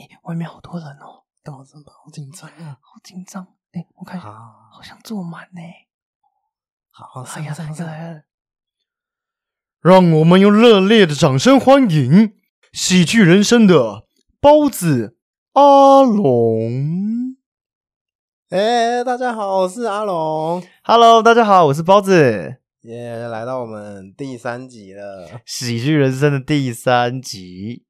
哎、外面好多人哦，干嘛这么好紧张啊？好紧张。哎、我看好，好像坐满呢。好好哎呀，来了来了！让我们用热烈的掌声欢迎喜剧人生的包子阿龙。哎、大家好，我是阿龙，Hello，大家好，我是包子。耶、来到我们第三集了。喜剧人生的第三集。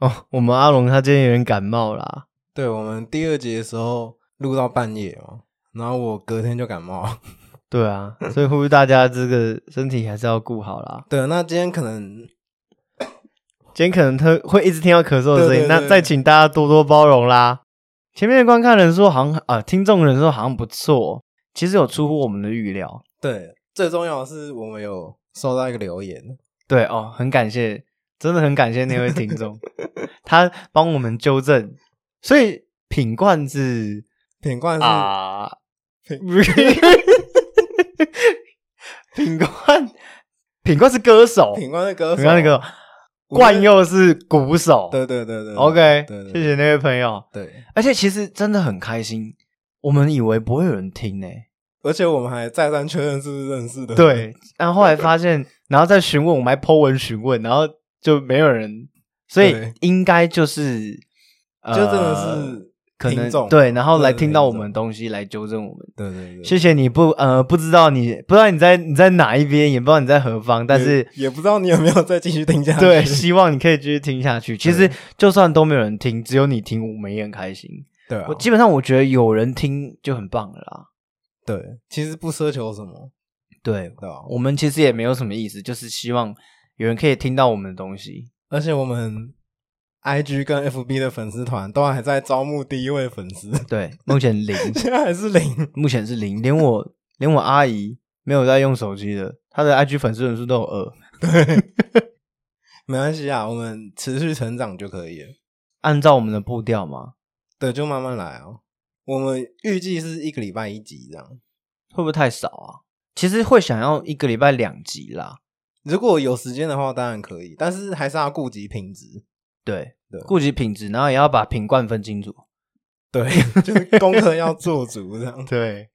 哦，我们阿龙他今天有点感冒啦。对我们第二集的时候录到半夜哦，然后我隔天就感冒。对啊，所以呼吁大家这个身体还是要顾好啦。对，那今天可能今天可能他会一直听到咳嗽的声音，对对对那再请大家多多包容啦。前面的观看人数好像啊、听众人数好像不错，其实有出乎我们的预料。对最重要的是我们有收到一个留言，对哦，很感谢，真的很感谢那位听众，他帮我们纠正。所以品冠是品冠是、啊，品 品冠，品冠是歌手，品冠是歌手，品冠是歌手，冠佑是鼓手。对对对对对，OK，对对。谢谢那位朋友。对，而且其实真的很开心，我们以为不会有人听呢、而且我们还再三确认是不是认识的，对，然后后来发现，然后再询问，我们还 Po 文询问，然后就没有人，所以对应该就是，呃、就真的是可能对，然后来听到我们的东西来纠正我们。对对对，谢谢你不呃不知道你不知道你在你在哪一边，也不知道你在何方，但是也也不知道你有没有再继续听下 去，对，希望你可以继续听下去。其实就算都没有人听，只有你听，我们也很开心。对啊我，基本上我觉得有人听就很棒了啦。对，其实不奢求什么，对，对啊？我们其实也没有什么意思，就是希望有人可以听到我们的东西。而且我们 I G 跟 F B 的粉丝团都还在招募第一位粉丝，对，目前零，现在还是零。目前是零，连我连我阿姨没有在用手机的，她的 IG 粉丝人数都有二。对没关系啊，我们持续成长就可以了。按照我们的步调嘛，对，就慢慢来哦。我们预计是一个礼拜一集这样。会不会太少啊？其实会想要一个礼拜两集啦。如果有时间的话，当然可以，但是还是要顾及品质。对对，顾及品质，然后也要把品冠分清楚。对，就是功课要做足这样。对，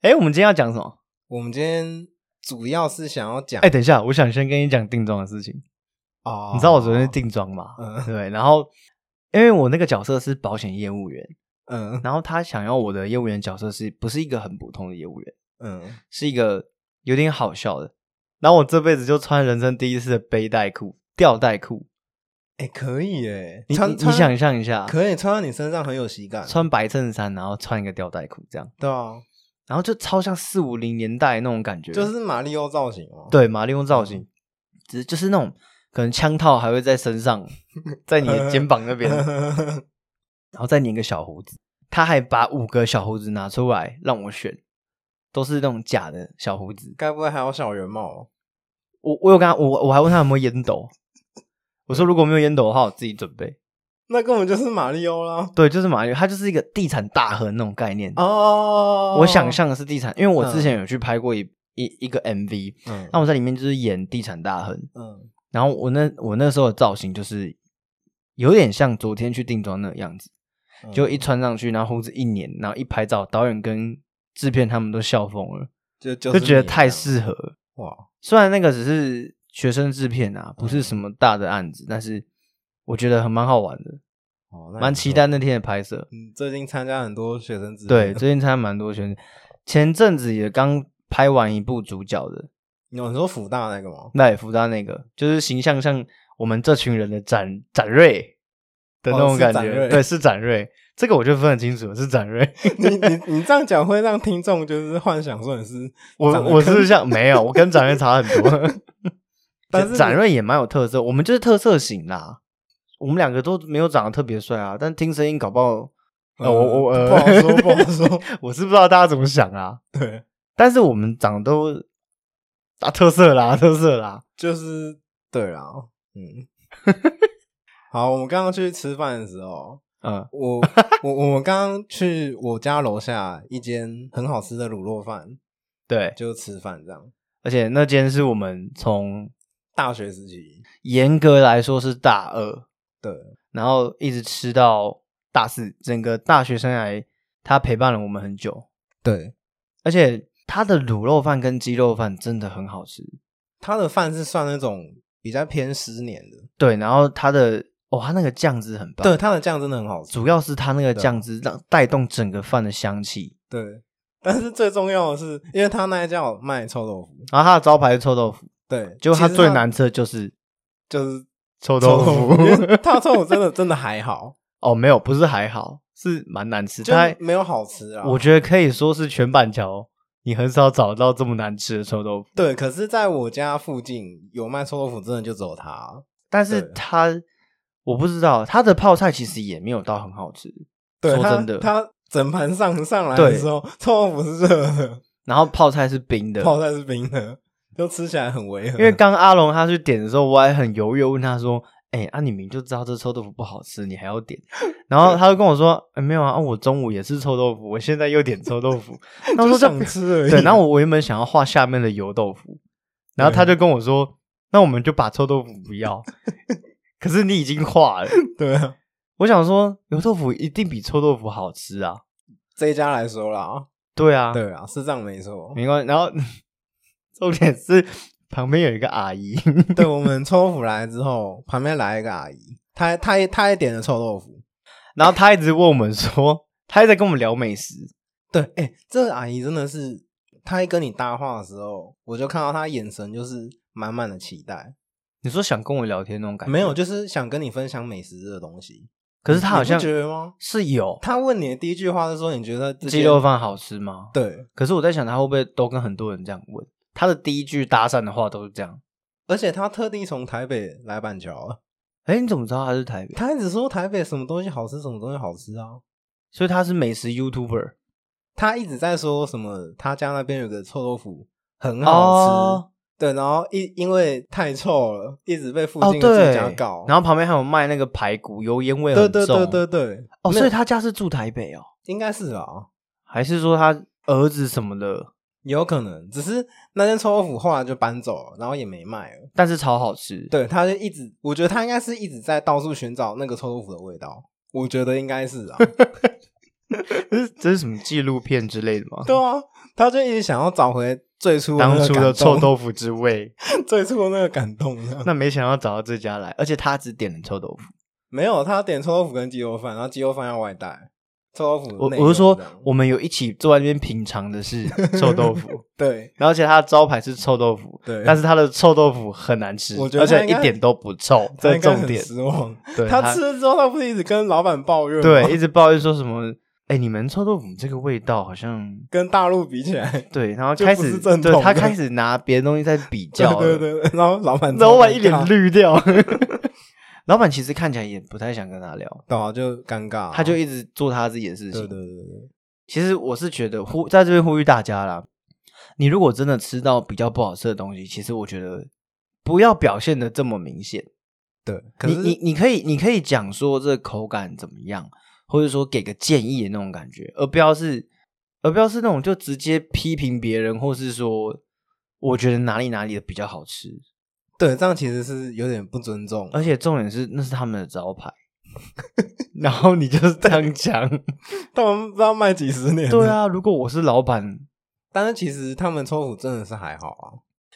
哎，我们今天要讲什么？我们今天主要是想要讲，哎，等一下，我想先跟你讲定妆的事情。哦你知道我昨天定妆吗？嗯对，然后因为我那个角色是保险业务员，嗯然后他想要我的业务员角色是不是一个很普通的业务员，嗯，是一个有点好笑的。然后我这辈子就穿人生第一次的背带裤、吊带裤，哎，可以哎，你你你想象一下，可以穿在你身上很有喜感，穿白衬衫，然后穿一个吊带裤这样，对啊，然后就超像四五零年代那种感觉，就是马里奥造型哦。对马里奥造型，只是就是那种可能枪套还会在身上，在你的肩膀那边，然后再粘个小胡子。他还把五个小胡子拿出来让我选，都是那种假的小胡子。该不会还有小圆帽？我我有跟他，我我还问他有没有烟斗，我说如果没有烟斗的话，我自己准备。那根本就是马里奥啦！对，就是马里奥，他就是一个地产大亨那种概念。哦我想，象的是地产，因为我之前有去拍过一、一一个 MV，嗯那我在里面就是演地产大亨，嗯然后我那我那时候的造型就是有点像昨天去定妆那个样子，嗯就一穿上去，然后胡子一粘，然后一拍照，导演跟制片他们都笑疯了，就就就觉得太适合了。哇！虽然那个只是学生制片啊，不是什么大的案子，但是我觉得很蛮好玩的，哦，那蛮期待那天的拍摄。嗯，最近参加很多学生制对，片最近参加蛮多学生，前阵子也刚拍完一部主角的，你有你说福大那个吗？那也福大那个，就是形象像我们这群人的展展瑞的那哦种感觉，对，是展瑞，这个我就分得清楚，是展瑞。你你你这样讲会让听众就是幻想说你是 我我是像没有，我跟展瑞差很多，但是展瑞也蛮有特色，我们就是特色型啦。我们两个都没有长得特别帅啊，但听声音搞不好，呃，呃我我呃不好说不好说，我是不知道大家怎么想啊。对，但是我们长得都啊特色啦，特色啦，就是对啦，嗯。好，我们刚刚去吃饭的时候，嗯，我 我我们刚刚去我家楼下一间很好吃的卤肉饭，对，就吃饭这样。而且那间是我们从大学时期，严格来说是大二，对然后一直吃到大四，整个大学生涯他陪伴了我们很久，对，而且他的卤肉饭跟鸡肉饭真的很好吃。他的饭是算那种比较偏湿黏的，对，然后他的哦，他那个酱汁很棒，对，，它的酱真的很好吃，主要是它那个对酱汁让带动整个饭的香气。对。但是最重要的是，因为他那一家有卖臭豆腐，然后他的招牌是臭豆腐，对，结果他最难吃的就是就是臭臭豆腐。他 的臭豆腐真的真的还好，哦，没有，不是还好，是蛮难吃。就它没有好吃啊。我觉得可以说是全板桥你很少找到这么难吃的臭豆腐，对，可是在我家附近有卖臭豆腐，真的就只有他。但是对它我不知道他的泡菜其实也没有到很好吃。对，说真的他整盘上上来的时候，臭豆腐是热的，然后泡菜是冰的，泡菜是冰的，就吃起来很违和。因为刚阿龙他去点的时候，我还很犹豫，问他说：“哎、啊，你明明就知道这臭豆腐不好吃，你还要点？” 然后他就跟我说：“哎、没有啊，啊我中午也是臭豆腐，我现在又点臭豆腐。”然后就我说：“想吃而已。对，然后我我原本想要画下面的油豆腐，然后他就跟我说：“那我们就把臭豆腐不要。” 可是你已经化了，对啊，我想说油豆腐一定比臭豆腐好吃啊。这一家来说啦，对啊，对啊，是这样没错。没关系。然后 重点是旁边有一个阿姨，对我们臭豆腐来之后，旁边来一个阿姨，她她也她也点了臭豆腐。然后她一直问我们说，她一直在跟我们聊美食。对，哎、这个阿姨真的是，她一跟你搭话的时候，我就看到她眼神就是满满的期待，你说想跟我聊天那种感觉？没有，就是想跟你分享美食这个东西。可是他好像觉得吗？是有他问你的第一句话是说，你觉得这鸡肉饭好吃吗？对，可是我在想，他会不会都跟很多人这样问？他的第一句搭讪的话都是这样。而且他特地从台北来板桥啊，哎，你怎么知道他是台北？他一直说台北什么东西好吃，什么东西好吃啊。所以他是美食 YouTuber。他一直在说什么，他家那边有个臭豆腐很好吃，哦对，然后一因为太臭了，一直被附哦，近的对住家告。，然后旁边还有卖那个排骨，油烟味对很重。对对对对，哦，所以他家是住台北哦，应该是啊，还是说他儿子什么的？有可能，只是那间臭豆腐后来就搬走了，然后也没卖了。但是超好吃。，对，他就一直，我觉得他应该是一直在到处寻找那个臭豆腐的味道。我觉得应该是啊，这是这是什么纪录片之类的吗？对啊，他就一直想要找回最初当初的臭豆腐之味，最初的那个感动。那没想到找到这家来，而且他只点了臭豆腐。没有，他点臭豆腐跟鸡肉饭，然后鸡肉饭要外带，臭豆腐我我是说我们有一起坐在那边品尝的是 臭豆腐，对然后而且它的招牌是臭豆腐，对，但是它的臭豆腐很难吃，我觉得一点都不臭，这是重点。失望。对他吃了之后，他不是一直跟老板抱怨？对，一直抱怨说什么，哎，你们臭豆腐这个味道好像跟大陆比起来，对，然后就开始是正对他开始拿别的东西在比较，对对对，然后老板老板一脸绿掉。老板其实看起来也不太想跟他聊，对啊，就尴尬啊，他就一直做他自己的事情。对对对对，其实我是觉得呼在这边呼吁大家啦，你如果真的吃到比较不好吃的东西，其实我觉得不要表现的这么明显。对，可是你你你可以你可以讲说这口感怎么样，或者说给个建议的那种感觉，而不要是而不要是那种就直接批评别人，或是说我觉得哪里哪里的比较好吃，对这样其实是有点不尊重，而且重点是那是他们的招牌，然后你就是这样讲，他们不知道卖几十年，对，啊，如果我是老板，但是其实他们臭腐真的是还好啊，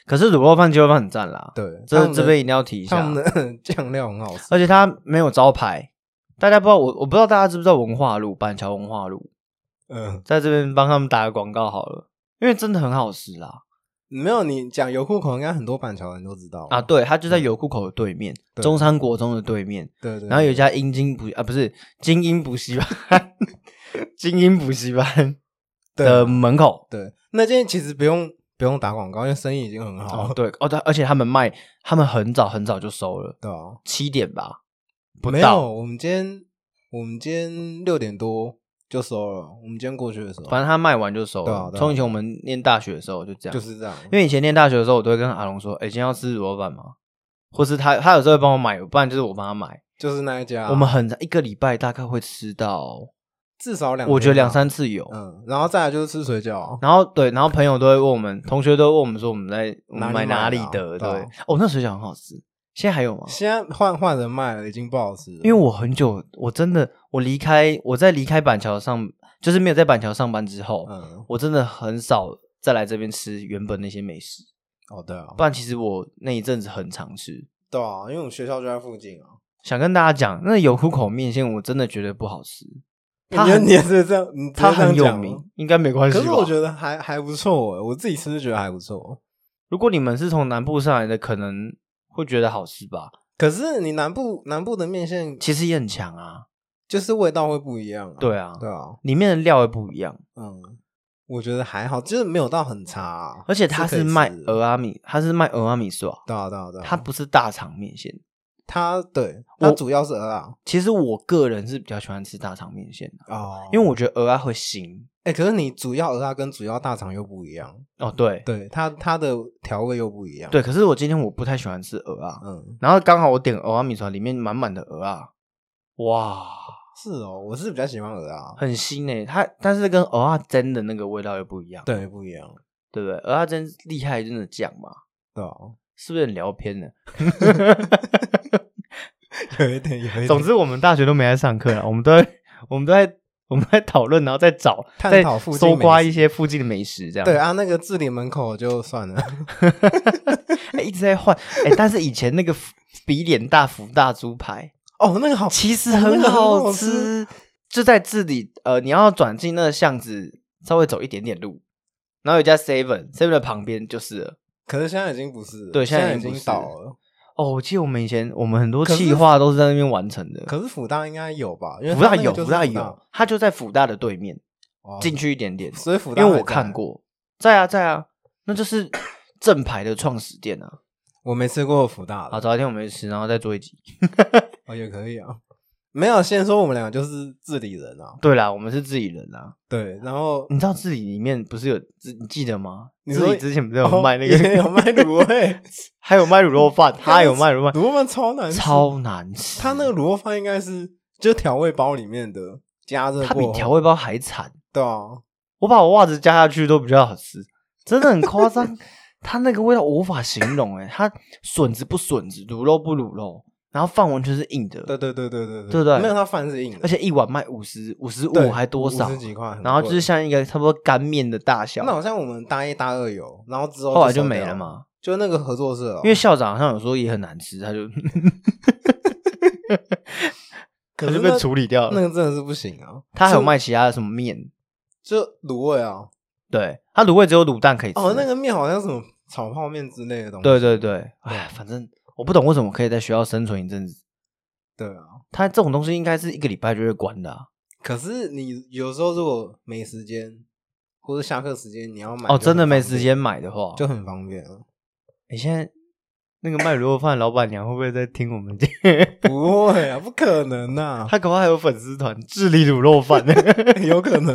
可是卤肉饭、鸡肉饭很赞啦，对，他这这边一定要提一下，他们的 酱料很好吃，而且它没有招牌，大家不知道我我不知道大家知不知道文化路板桥文化路，嗯，在这边帮他们打个广告好了，因为真的很好吃啦。没有你讲油库口，应该很多板桥人都知道啊，，对，它就在油库口的对面，对。中山国中的对面，对对，然后有一家英精补啊，不是精英补习班，精英补习班的门口。对。那间其实不用不用打广告，因为生意已经很好哦，，对，哦对，而且他们卖，他们很早很早就收了，对啊，七点吧，不没到有，我们今天我们今天六点多就收了，我们今天过去的时候，反正他卖完就收了。对啊对啊从以前我们念大学的时候就这样，就是这样，因为以前念大学的时候，我都会跟阿龙说：“哎、今天要吃卤肉饭吗？”或是他他有时候会帮我买，不然就是我帮他买。就是那一家，我们很一个礼拜大概会吃到，至少两，我觉得两，三次有。嗯，然后再来就是吃水饺，然后对，然后朋友都会问我们，同学都会问我们说我们在我们买哪里买的啊？对对啊，哦，那水饺很好吃。现在还有吗？现在换换人卖了，已经不好吃了。因为我很久，我真的我离开我在离开板桥上，就是没有在板桥上班之后，嗯，我真的很少再来这边吃原本那些美食。哦对啊，不然其实我那一阵子很常吃。对啊，因为我们学校就在附近啊。想跟大家讲，那有虎口面线我真的觉得不好吃，他你很你也是这样，你直接它这样讲很有名，应该没关系？可是我觉得还还不错欸，我自己吃是觉得还不错。如果你们是从南部上来的，可能会觉得好吃吧。可是你南部南部的面线其实也很强啊，就是味道会不一样、啊。对啊对啊，里面的料也不一样，嗯，我觉得还好，就是没有到很差、啊，而且它是卖鹅阿米，它是卖鹅阿米刷，对啊对啊对啊，它不是大肠面线。它对我它主要是鹅啊。其实我个人是比较喜欢吃大肠面线的，哦，因为我觉得鹅啊会腥。哎、可是你主要鹅啊跟主要大肠又不一样，哦，对。对它它的调味又不一样，对，可是我今天我不太喜欢吃鹅啊，嗯，然后刚好我点鹅啊米刷，里面满满的鹅啊，哇，是哦，我是比较喜欢鹅啊，很腥诶、它但是跟鹅啊蒸的那个味道又不一样，对不一样，对不对？鹅啊蒸厉害真的酱嘛，对啊，是不是很聊偏了？有一点有一点，总之，我们大学都没在上课了，我们都在我们都在我们在讨论，然后再找探讨附近搜刮一些附近的美食，这样对啊，那个字典门口就算了，哎一直在换哎，但是以前那个福比脸大福大猪排哦，那个好，其实很好好吃，就在这里呃，你要转进那个巷子，稍微走一点点路，然后有一家 Seven Seven 的旁边就是了。可是现在已经不是了，对现在在已经倒了。哦，我记得我们以前我们很多可是企划都是在那边完成的。可是辅大应该有吧？因为福大有，它那个就是福大有，它就在辅大的对面，哦进去一点点。所以辅大因为我看，过，在啊在啊，那就是 正牌的创始店啊。我没吃过福大好，的，找一天我们去吃，然后再做一集。哦也可以啊。没有，先说我们两个就是自理人啊，对啦，我们是自己人啊。对，然后你知道自己里面不是有自你记得吗？你说自己之前不是有哦卖那个，有卖卤味，还有卖卤肉饭，他有卖卤肉饭，卤肉饭超难吃，超难吃。他那个卤肉饭应该是就调味包里面的加热过，它比调味包还惨。对啊，我把我袜子加下去都比较好吃，真的很夸张。它那个味道我无法形容哎，它笋子不笋子，卤肉不卤肉，然后饭完全是硬的，对对对对对对不对没有，它饭是硬的，而且一碗卖五十五十五还多少五十？几块，然后就是像一个差不多干面的大小那。好像我们大一大二有，然后之后后来就没了嘛，就那个合作社哦，因为校长好像有说也很难吃，他就 可是被处理掉了。那个真的是不行啊。他还有就卖其他的什么面，就卤味啊，对他卤味只有卤蛋可以吃。哦，那个面好像什么炒泡面之类的东西。对对对，哎，反正我不懂为什么可以在学校生存一阵子。对啊。他这种东西应该是一个礼拜就会关的、啊。可是你有时候如果没时间，或者下课时间你要买，哦，真的没时间买的话，就很方便啊。你现在那个卖卤肉饭的老板娘会不会在听我们节？不会啊，不可能呐、他恐怕还有粉丝团智利卤肉饭。有可能。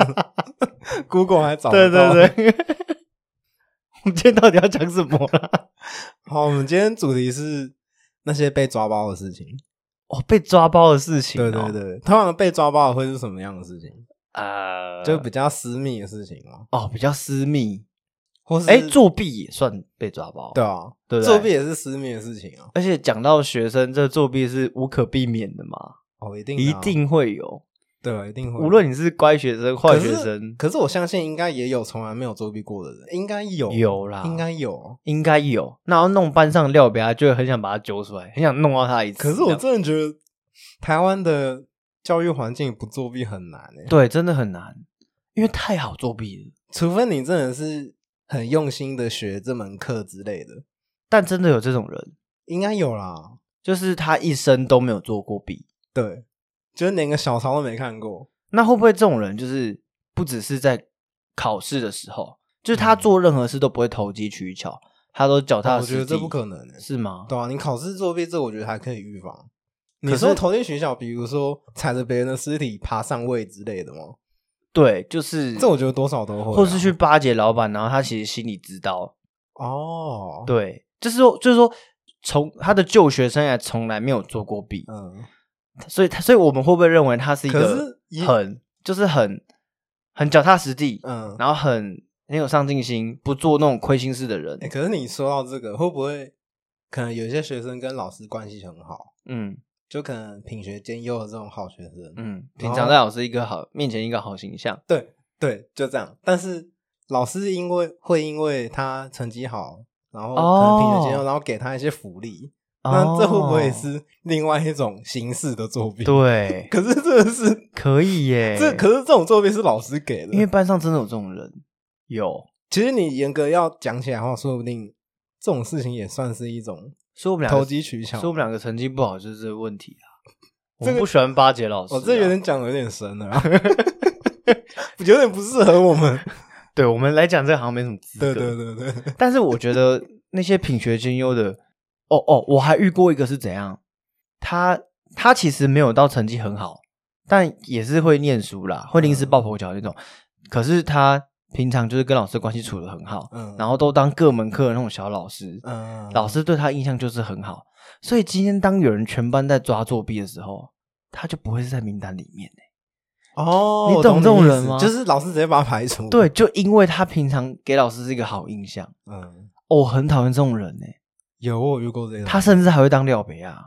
Google 还找对得到对。对。我们今天到底要讲什么啦？好，我们今天主题是那些被抓包的事情。哦，被抓包的事情、对哦。对对，通常被抓包的会是什么样的事情？呃，就比较私密的事情吗？哦比较私密。或是哎，作弊也算被抓包。对啊，对对作弊也是私密的事情啊。而且讲到学生，这作弊是无可避免的嘛，哦，一定啊一定会有。对啊，一定会。无论你是乖学生、坏学生，可是我相信应该也有从来没有作弊过的人，应该有，有啦应该有。应该有。然后弄班上料表，就会很想把他揪出来，很想弄到他一次。可是我真的觉得台湾的教育环境不作弊很难诶，对真的很难，因为太好作弊了。除非你真的是很用心的学这门课之类的，但真的有这种人，应该有啦。就是他一生都没有做过弊。对，就是连个小抄都没看过。那会不会这种人就是不只是在考试的时候，就是他做任何事都不会投机取巧，他都脚踏实地？哦我觉得这不可能诶，是吗？对啊，你考试作弊这，我觉得还可以预防。你说投进学校，比如说踩着别人的尸体爬上位之类的吗？对，就是这我觉得多少都会啊、或是去巴结老板，然后他其实心里知道，哦，，对，就是说，就是说，从他的就学生涯从来没有做过弊，嗯，所以他，所以我们会不会认为他是一可个很就是很很脚踏实地，嗯，然后很很有上进心，不做那种亏心事的人？哎、可是你说到这个，会不会可能有些学生跟老师关系很好，嗯就可能品学兼优的这种好学生，嗯，平常在老师一个好面前一个好形象，对对，就这样。但是老师因为会因为他成绩好，然后可能品学兼优，哦然后给他一些福利，那这会不会哦是另外一种形式的作弊？，对？可是这个是 可以耶，这可是这种作弊是老师给的，因为班上真的有这种人，有，其实你严格要讲起来的话，说不定这种事情也算是一种投所以我们两个，机取巧。所以我们两个成绩不好就是这个问题啊。我这个们不喜欢巴结老师、啊，哦，这有点讲的有点深了啊，有点不适合我们。对我们来讲，这个好像没什么资格。对对对对，但是我觉得那些品学兼优的，哦哦，我还遇过一个是怎样，他他其实没有到成绩很好，但也是会念书啦，会临时抱佛脚那种。可是他平常就是跟老师关系处的很好，嗯。然后都当各门课的那种小老师，嗯，老师对他印象就是很好。所以今天当有人全班在抓作弊的时候，他就不会是在名单里面、欸哦，你懂这种人吗？就是老师直接把他排除。对，，就因为他平常给老师是一个好印象，嗯，哦我很讨厌这种人呢、有我有遇过这种，他甚至还会当廖北啊。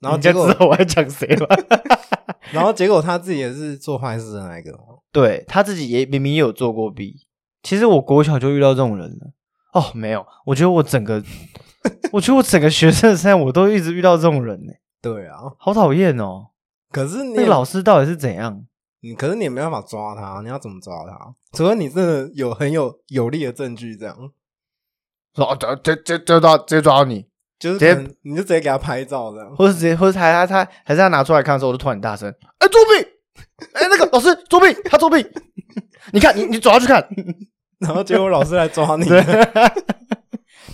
然后结果就知道我在讲谁了。然后结果他自己也是做坏事的那一个哦。对他自己也明明也有做过弊。其实我国小就遇到这种人了。哦，没有，我觉得我整个，我觉得我整个学生时代我都一直遇到这种人呢，对啊，好讨厌哦。可是你那个老师到底是怎样？你可是你也没办法抓他，你要怎么抓他？除非你真的有很有有力的证据，这样说哦，这这这这抓直接抓到你，就是直接你就直接给他拍照这样。或者直接，或者他他他还是他拿出来看的时候，我就突然很大声，哎，作弊！哎，那个老师作弊，他作弊！你看，你你走下去看。然后结果老师来抓你，对，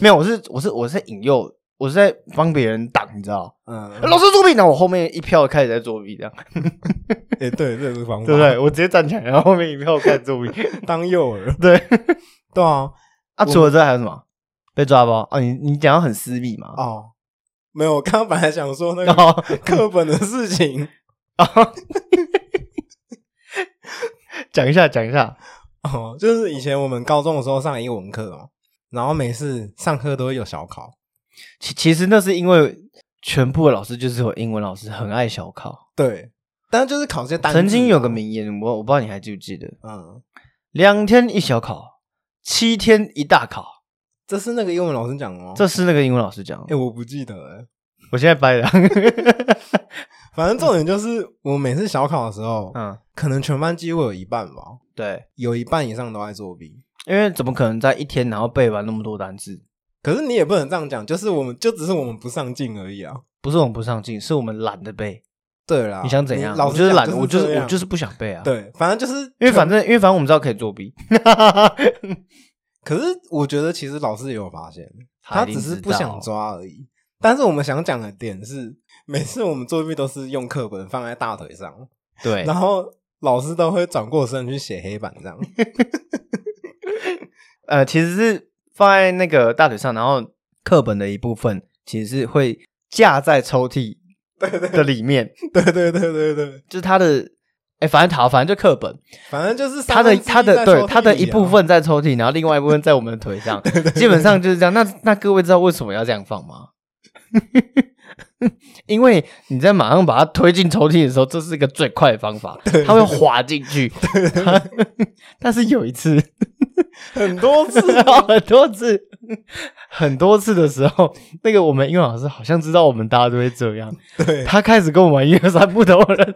没有，我是我是我是在引诱，我是在帮别人挡，你知道？嗯，老师作弊，然后我后面一票开始在作弊，这样哎，对，这是方 法，对不对？？我直接站起来，然后后面一票开始作弊。当诱饵，对对啊，啊，除了这还有什么？被抓包哦，你你讲到很私密嘛？哦，没有，我刚刚本来想说那个哦课本的事情，讲一下讲一下，哦，就是以前我们高中的时候上英文课哦，然后每次上课都会有小考，其其实那是因为全部的老师就是有英文老师很爱小考。对，但是就是考这些单字啊曾经有个，名言，我我不知道你还记不记得？嗯，两天一小考，七天一大考，这是那个英文老师讲的哦，这是那个英文老师讲哎、的。我不记得哎，我现在掰了。反正重点就是我每次小考的时候，嗯，可能全班几乎有一半吧，对，有一半以上都在作弊。因为怎么可能在一天然后背完那么多单字？可是你也不能这样讲，就是我们就只是我们不上进而已啊。不是我们不上进，是我们懒得背。对啦，你想怎样？老师就是懒，我就是我就是不想背啊。，对，反正就是因为反正因为反正我们知道可以作弊。可是我觉得其实老师也有发现，他只是不想抓而已。但是我们想讲的点是，每次我们作弊都是用课本放在大腿上，对，然后老师都会转过身去写黑板这样。呃，其实是放在那个大腿上，然后课本的一部分其实是会架在抽屉 的里面，对对对对对，就是它的，哎，反正好，反正就课本，反正就是他的三分之一它的对在抽屉里啊它的一部，分在抽屉，然后另外一部分在我们的腿上，基本上就是这样。那那各位知道为什么要这样放吗？因为你在马上把它推进抽屉的时候，这是一个最快的方法，它会滑进去。它但是有一次，很多次 很多次，很多次的时候，那个我们英文老师好像知道我们大家都会这样，对，他开始跟我们玩一二三木头人，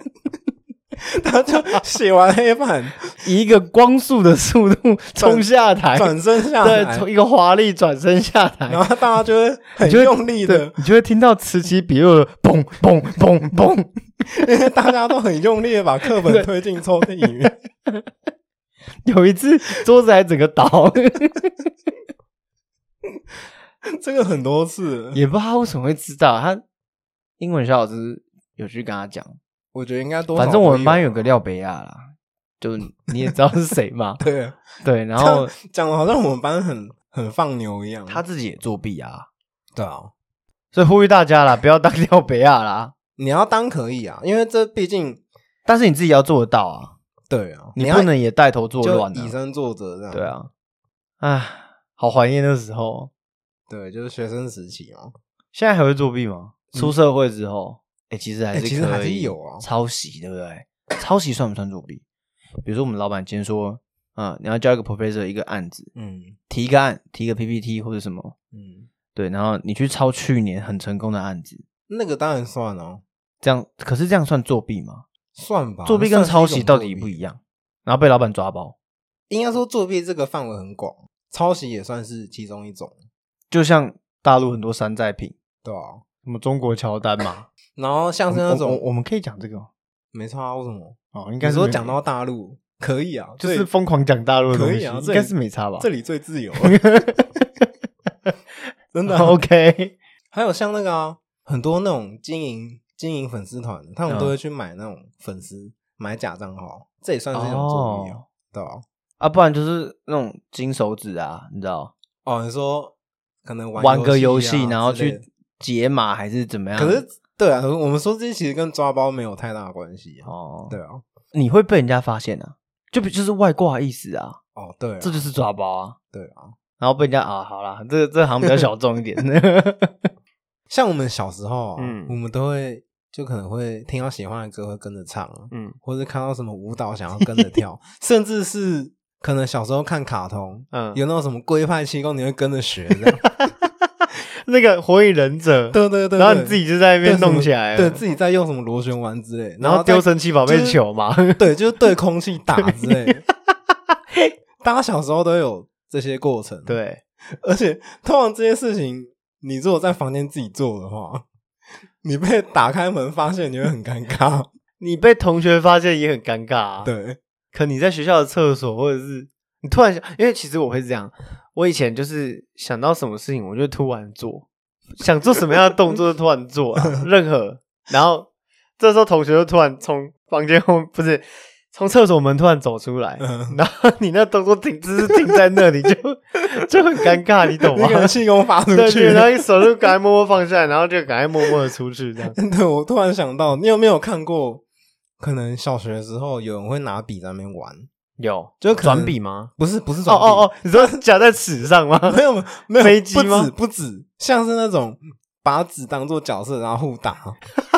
他就写完黑板，以一个光速的速度冲下台，转身下对，来，从一个华丽转身下台，然后大家就会很用力的，对你就会听到此起彼落的嘣嘣嘣嘣。因为大家都很用力的把课本推进抽屉里面。有一次桌子还整个倒，这个很多次，也不知道他为什么会知道。他英文小老师有去跟他讲，我觉得应该多反正我们班有个廖北亚啦，就你也知道是谁嘛。对，对，然后讲的好像我们班很很放牛一样。他自己也作弊啊，对啊，所以呼吁大家啦，不要当 廖北亚啦。你要当可以啊，因为这毕竟但是你自己要做得到啊，对啊，你不能也带头作就乱啊。以身作则这样。对，啊，唉，好怀念那时候。对，就是学生时期嘛。现在还会作弊吗？出社会之后，哎、其实还是其实还是有啊抄袭，对不对？抄袭算不算作弊？比如说我们老板今天说，嗯，你要交一个 professor 一个案子，嗯提一个案，提一个 PPT 或者什么，嗯，对，然后你去抄去年很成功的案子，那个当然算哦，这样可是这样算作弊吗？算吧。作弊跟抄袭到底不一样，然后被老板抓包，应该说作弊这个范围很广，抄袭也算是其中一种，就像大陆很多山寨品，对啊。什么中国乔丹嘛，然后像是那我种我我们可以讲这个吗？没差啊，为什么？哦，应应该是没该说讲到大陆可以啊，就是疯狂讲大陆的东西，可以啊，应该是没差吧？这里最自由，真的啊、OK，还有像那个啊，很多那种经营经营粉丝团的，他们嗯都会去买那种粉丝买假账号，这也算是一种作弊啊，哦。对吧、啊，不然就是那种金手指啊，你知道，哦，你说可能玩玩个游游戏啊然后去之类的。解码还是怎么样？可是对啊，我们说这些其实跟抓包没有太大的关系啊。哦，对啊，你会被人家发现啊，就比就是外挂意思啊，哦对啊，这就是抓包啊。对啊。然后被人家啊，好啦，这这好像比较小众一点。像我们小时候、啊，嗯我们都会就可能会听到喜欢的歌会跟着唱啊，嗯或者看到什么舞蹈想要跟着跳，甚至是可能小时候看卡通，嗯，有那种什么龟派气功，你会跟着学这样。那个火影忍者，对对对，然后你自己就在那边弄起来了，对自己在用什么螺旋丸之类，然后再丢神奇宝贝就是球嘛。对，就是对空气打之类的。大家小时候都有这些过程，，对，而且通常这些事情，你如果在房间自己做的话，你被打开门发现，你会很尴尬。你被同学发现也很尴尬啊。，对，可你在学校的厕所，或者是你突然想，因为其实我会这样，我以前就是想到什么事情，我就突然做，想做什么样的动作就突然做啊，任何，然后这时候同学就突然从房间后不是从厕所门突然走出来，嗯然后你那动作停只是停在那里就 就很尴尬，你懂吗那？个气功发出去 然后你手就赶快默默放下来，然后就赶快默默的出去这样。对，我突然想到，你有没有看过？可能小学的时候有人会拿笔在那边玩，有就可能转笔吗？不是不是哦转笔，哦哦，你说 夹在尺上吗？没有没有飞机吗不止不止，像是那种把纸当做角色然后互打，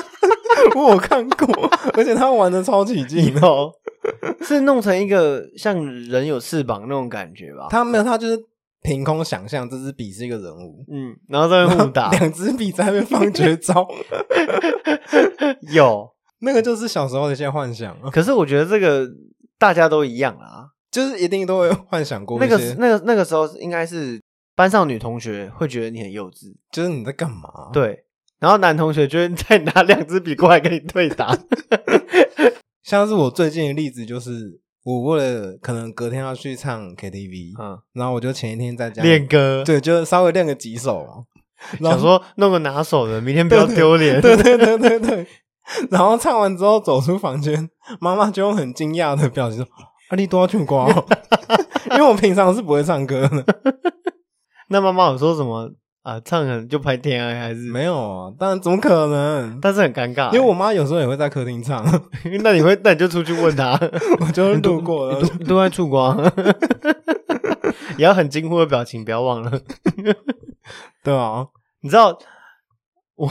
我有看过，而且他玩的超起劲。哦，是弄成一个像人有翅膀那种感觉吧？他没有，他就是凭空想象这支笔是一个人物，嗯，然后在互打，两支笔在那边放绝招，有。那个就是小时候的一些幻想，啊可是我觉得这个大家都一样啊。就是一定都会幻想过那个那个那个时候应该是班上女同学会觉得你很幼稚，就是你在干嘛？对。然后男同学就会再拿两支笔过来跟你对打。像是我最近的例子就是。我为了可能隔天要去唱 KTV，、嗯，然后我就前一天在家练歌，对，就稍微练个几首嘛。然想后说弄个拿手的，明天不要丢脸。对对对对对。然后唱完之后走出房间，妈妈就用很惊讶的表情说：“啊，你多少唱歌哦？” 因为我平常是不会唱歌的，那妈妈有说什么啊？唱很就拍天啊，还是？没有啊，当然怎么可能？但是很尴尬欸、因为我妈有时候也会在客厅唱，那你会，那你就出去问她，我就路过了你。都在触光，也要很惊呼的表情，不要忘了。对啊，你知道，我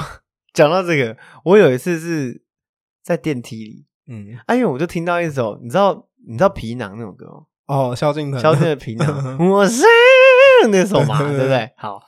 讲到这个，我有一次是在电梯里，嗯，哎，因为我就听到一首，你知道，你知道皮囊那首歌吗？哦，萧敬腾，萧敬的皮囊，我是那首嘛，对不对？好，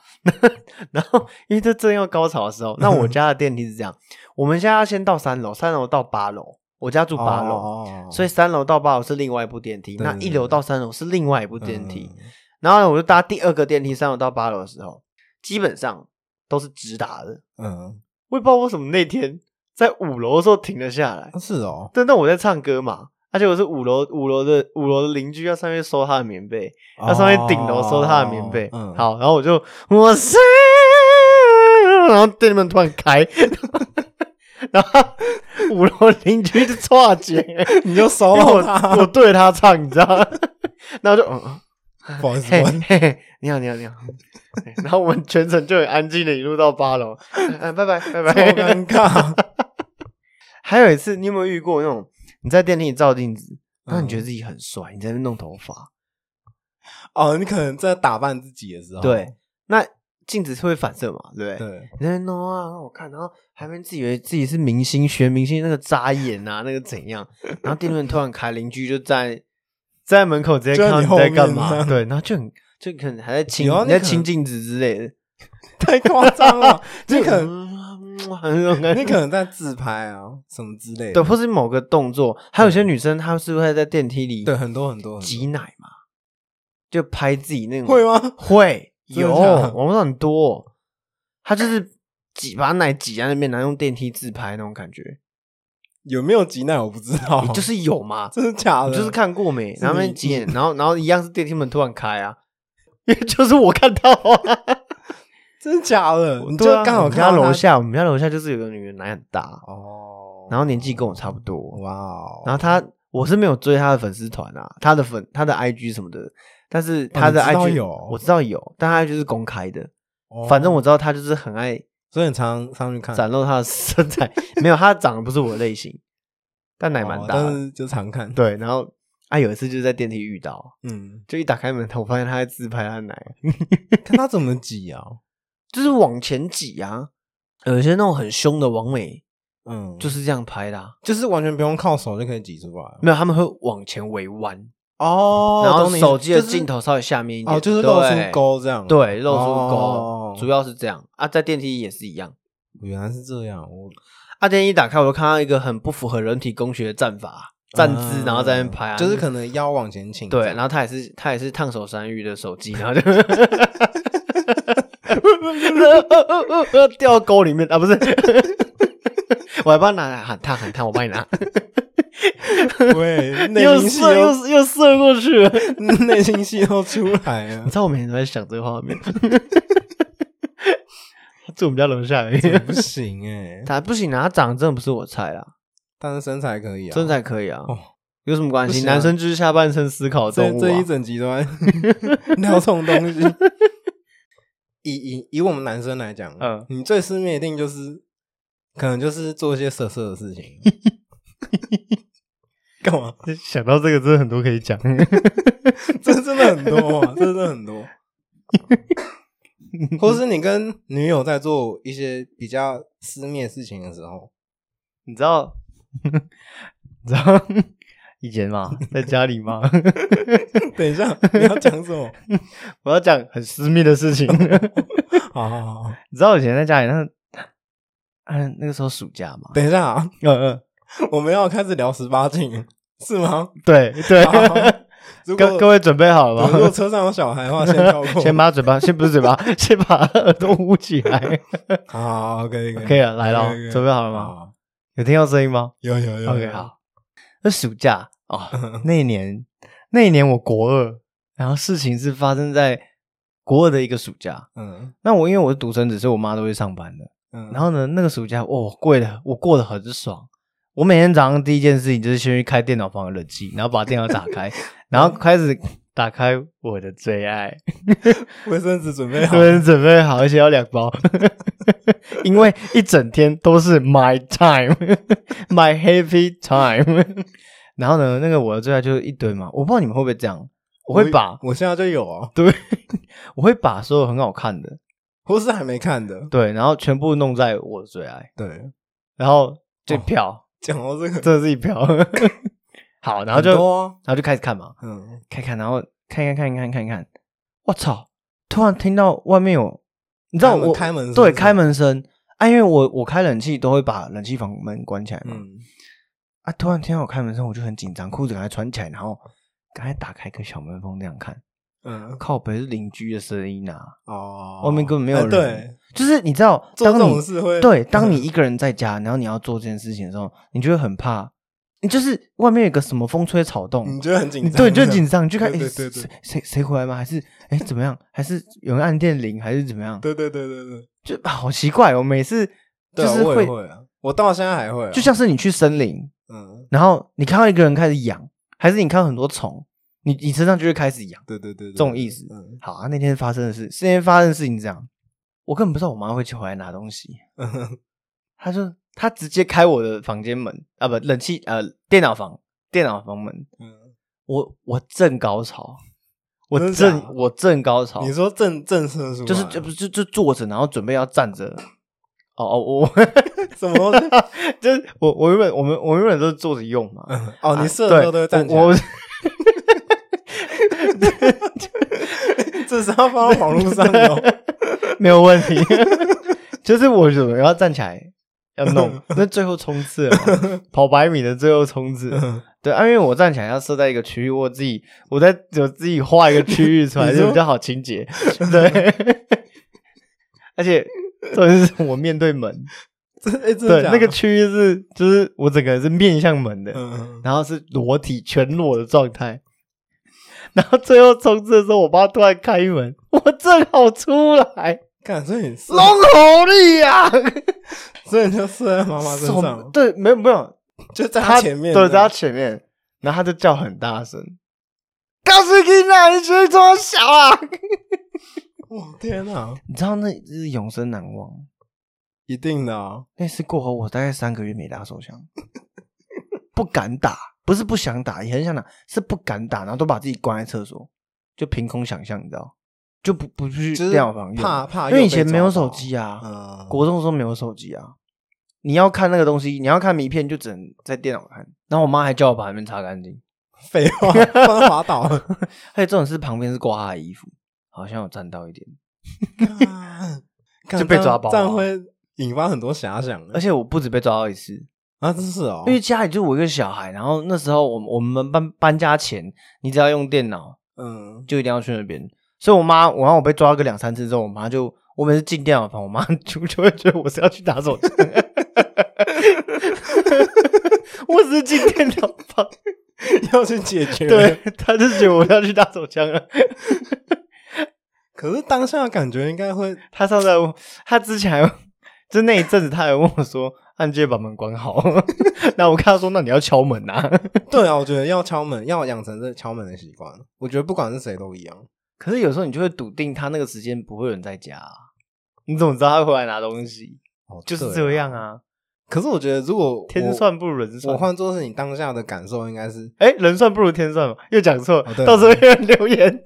然后因为这正要高潮的时候，那我家的电梯是这样，我们现在要先到三楼，三楼到八楼，我家住八楼，哦所以三楼到八楼是另外一部电梯，那一楼到三楼是另外一部电梯。嗯然后呢，我就搭第二个电梯，三楼到八楼的时候，基本上都是直达的。嗯，我也不知道为什么那天在五楼的时候停了下来，是哦，但那我在唱歌嘛，而且我是五楼五楼的五楼的邻居要上面收他的棉被，要上面顶楼收他的棉被。嗯，好，然后我就我是，然后电门突然开，然后五楼邻居就歘姐，你就收因为我我对着他唱，你知道吗？然后就嗯嗯。不好意思，嘿我嘿嘿，你好，你好，你好。然后我们全程就很安静的一路到八楼，嗯，拜拜，拜拜，好。尴尬。还有一次，你有没有遇过那种你在电梯里照镜子，然后你嗯觉得自己很帅，你在那弄头发？哦，你可能在打扮自己的时候，对，那镜子是会反射嘛，对不对？对，你在那弄啊，让我看，然后还没自以为自己是明星，学明星那个扎眼啊，那个怎样？然后电门突然开，邻居就在在门口直接看到你在干嘛，对，然后就很就可能还在亲你在亲镜子之类的，太夸张了。你可能 能那种感觉。你可能在自拍啊，什么之类的。对，或是某个动作，还有些女生她是会在电梯里对，很多很多挤奶嘛，就拍自己那种。会吗？会有网络上很多，她就是挤把奶挤在那边，然后用电梯自拍那种感觉，有没有挤奶我不知道，就是有嘛，真的假的？就是看过没，然后那边你挤眼，然后然后一样是电梯门突然开啊，因为就是我看到啊，真的假的？你就刚好看到他楼下，我们家楼下就是有个女人奶很大，哦，然后年纪跟我差不多，哇哦，然后她我是没有追她的粉丝团啊，她的粉她的 IG 什么的，但是她的哦知道 IG 有。我知道有，但她 IG 是公开的，哦。反正我知道她就是很爱所以你常常上去看，展露他的身材，没有他长得不是我的类型，但奶蛮哦大的，但是就常看。，对，然后啊有一次就是在电梯遇到，嗯，就一打开门，我发现他在自拍他的奶。看他怎么挤啊？就是往前挤啊。有些那种很凶的王美嗯，就是是这样拍的、啊，就是完全不用靠手就可以挤出来。没有他们会往前围弯，哦然后手机的镜头稍微下面一点，哦，就是露出对，沟这样。对，露出哦沟，主要是这样啊，在电梯也是一样。原来是这样。我啊，电梯一打开，我就看到一个很不符合人体工学的站法、站姿，然后在那边拍就是可能腰往前倾对，然后他也是他也是烫手山芋的手机，然后就 掉沟里面啊，不是，我还帮他拿喊烫喊烫，我帮你拿，喂，内又心戏射又又射过去了。内心戏都出来了你，知道我每天都在想这个画面，他住我们家楼下而已，不行哎。他不行啊，他长得真的不是我菜啦，但是身材可以啊，身材可以啊，哦有什么关系？啊男生就是下半身思考的动物啊这这一。整集都在聊这种东西。以以以我们男生来讲，嗯你最私密一定就是可能就是做一些色色的事情。干嘛？想到这个，真的很多可以讲。这真的很多、啊，这真的很多。或是你跟女友在做一些比较私密的事情的时候，你知道，你知道以前嘛，在家里嘛，等一下你要讲什么？我要讲很私密的事情。好好好，好你知道以前在家里，那嗯那个时候暑假嘛，等一下啊，嗯嗯，我们要开始聊十八禁是吗？对 对，如果各各位准备好了吗如果吗？车上有小孩的话，先跳过。先把嘴巴，先不是嘴巴，先把耳朵捂起来。好可以可以可以了，来了准备好了吗？有听到声音吗有有有？OK，好。那暑假哦，那一年，那一年我国二，然后事情是发生在国二的一个暑假。嗯那我因为我是独生子，所以我妈都会上班的。嗯，然后呢，那个暑假，哦，过得我过得很爽。我每天早上第一件事情就是先去开电脑房的冷气，然后把电脑打开，然后开始打开我的最爱，卫生纸准备好，对，准备好，而且要两包，因为一整天都是 my time，my happy time。然后呢，那个我的最爱就是一堆嘛，我不知道你们会不会这样，我会把我现在就有啊，对，我会把所有很好看的或是还没看的，对，然后全部弄在我的最爱，对，然后就票，讲到这个，真的是一票。好，然后就很多啊。然后就开始看嘛，嗯，看看，然后看看看看看看看，我操！突然听到外面有，你知道开门我开门声是吗对开门声。啊，因为我我开冷气都会把冷气房门关起来嘛，嗯，啊，突然听到我开门声，我就很紧张，裤子赶快穿起来，然后赶快打开一个小门缝这样看，嗯，靠北是邻居的声音啊，哦，外面根本没有人，哎对，就是你知道，做这当你种事会，对，当你 一个人在家，然后你要做这件事情的时候，你就会很怕，你就是外面有个什么风吹草动，你觉得很紧张，对，你就 紧张，你就看哎对对对对谁谁谁回来吗？还是哎怎么样？还是有人按电铃，还是怎么样？对对对对对，就啊好奇怪哦，每次就是会，我到现在还会啊，就像是你去森林，嗯，然后你看到一个人开始痒，还是你看到很多虫，你你身上就会开始痒。对对对，对这种意思嗯好啊，那天发生的事，那天发生的事情是这样，我根本不知道我妈会去回来拿东西，嗯她就她直接开我的房间门啊，不，冷气呃电脑房电脑房门，嗯，我我正高潮，我正我正高潮你，说正正射出来，就是就就就坐着，然后准备要站着。哦哦，我 什么？就是我我原本我们我们原本都是坐着用嘛。哦，你啊射的时候都会站起来，我我 这是要放到网络上的哦。没有问题，就是我怎么要站起来要弄，那最后冲刺跑百米的最后冲刺。对啊，因为我站起来要设在一个区域，我自己我在我自己画一个区域出来，就比较好清洁。对，而且重点是我面对门，对，那个区域是就是我整个人是面向门的，嗯，然后是裸体全裸的状态。然后最后冲刺的时候，我爸突然开门，我正好出来，看，所以龙口力呀！所以你就射在妈妈身手上，对，没有没有，就在他前面，对，在他前面，然后他就叫很大声，告诉你哪，你学这么小啊！我，天哪，你知道那是永生难忘。一定的啊，那次过后，我大概三个月没打手枪，不敢打，不是不想打，也很想打，是不敢打，然后都把自己关在厕所，就凭空想象，你知道，就不不去就是电脑房用怕怕因为以前没有手机啊，嗯，国中的时候没有手机啊，你要看那个东西，你要看名片就只能在电脑看。然后我妈还叫我把那边擦干净，废话，不然滑倒了。而且这种是旁边是挂她的衣服，好像有沾到一点。就被抓包啊这样会引发很多遐想。而且我不止被抓到一次，啊，真是哦，因为家里就我一个小孩，然后那时候我我们搬搬家前，你只要用电脑嗯，就一定要去那边，所以我妈我让我被抓个两三次之后，我妈就我每次进电脑房，我妈就就会觉得我是要去打手枪。我只是进电脑房，要去解决。对，，她就觉得我要去打手枪了。可是当下感觉应该会，他上次还问，他之前还就那一阵子，他还问我说：“按揭把门关好。”那我跟他说：“那你要敲门啊。对啊，我觉得要敲门，要养成这敲门的习惯。我觉得不管是谁都一样。”可是有时候你就会笃定他那个时间不会有人在家、啊，你怎么知道他会回来拿东西？哦，就是对这样。啊，可是我觉得，如果天算不如人算。我换作是你当下的感受，应该是哎、人算不如天算嘛，又讲错，哦到时候有人留言。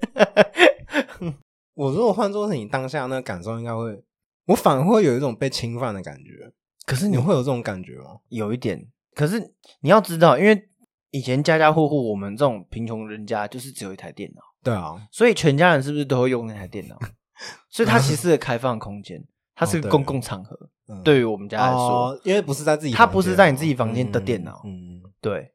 我如果换作是你当下那个感受，应该会，我反而会有一种被侵犯的感觉。可是你会有这种感觉吗？有一点，可是你要知道，因为以前家家户户我们这种贫穷人家就是只有一台电脑。对啊，所以全家人是不是都会用那台电脑？所以它其实是个开放空间，它是个公共场合。嗯对于我们家来说，哦，因为不是在自己它房间哦，不是在你自己房间的电脑嗯对。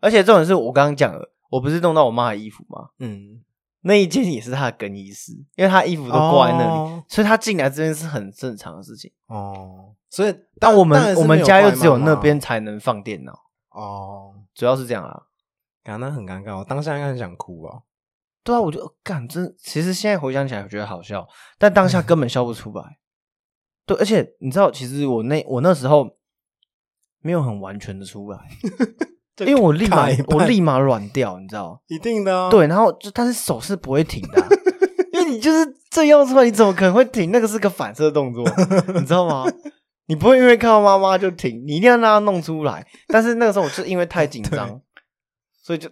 而且这种是我刚刚讲了，我不是弄到我妈的衣服吗？嗯，那一件也是他的更衣室，因为他衣服都挂在那里，哦所以他进来这边是很正常的事情。哦，所以但我们我们家又只有那边才能放电脑，哦，主要是这样啊。感那很尴尬，我当下应该很想哭吧？对啊，我就呃干真，其实现在回想起来，我觉得好笑，但当下 根本笑不出来。对，而且你知道，其实我那我那时候没有很完全的出来，就因为我立马我立马软掉，你知道？一定的啊，对，然后就但是手是不会停的啊、因为你就是这样出来，你怎么可能会停？那个是个反射动作，你知道吗？你不会因为看到妈妈就停，你一定要让她弄出来。但是那个时候我就因为太紧张，所以就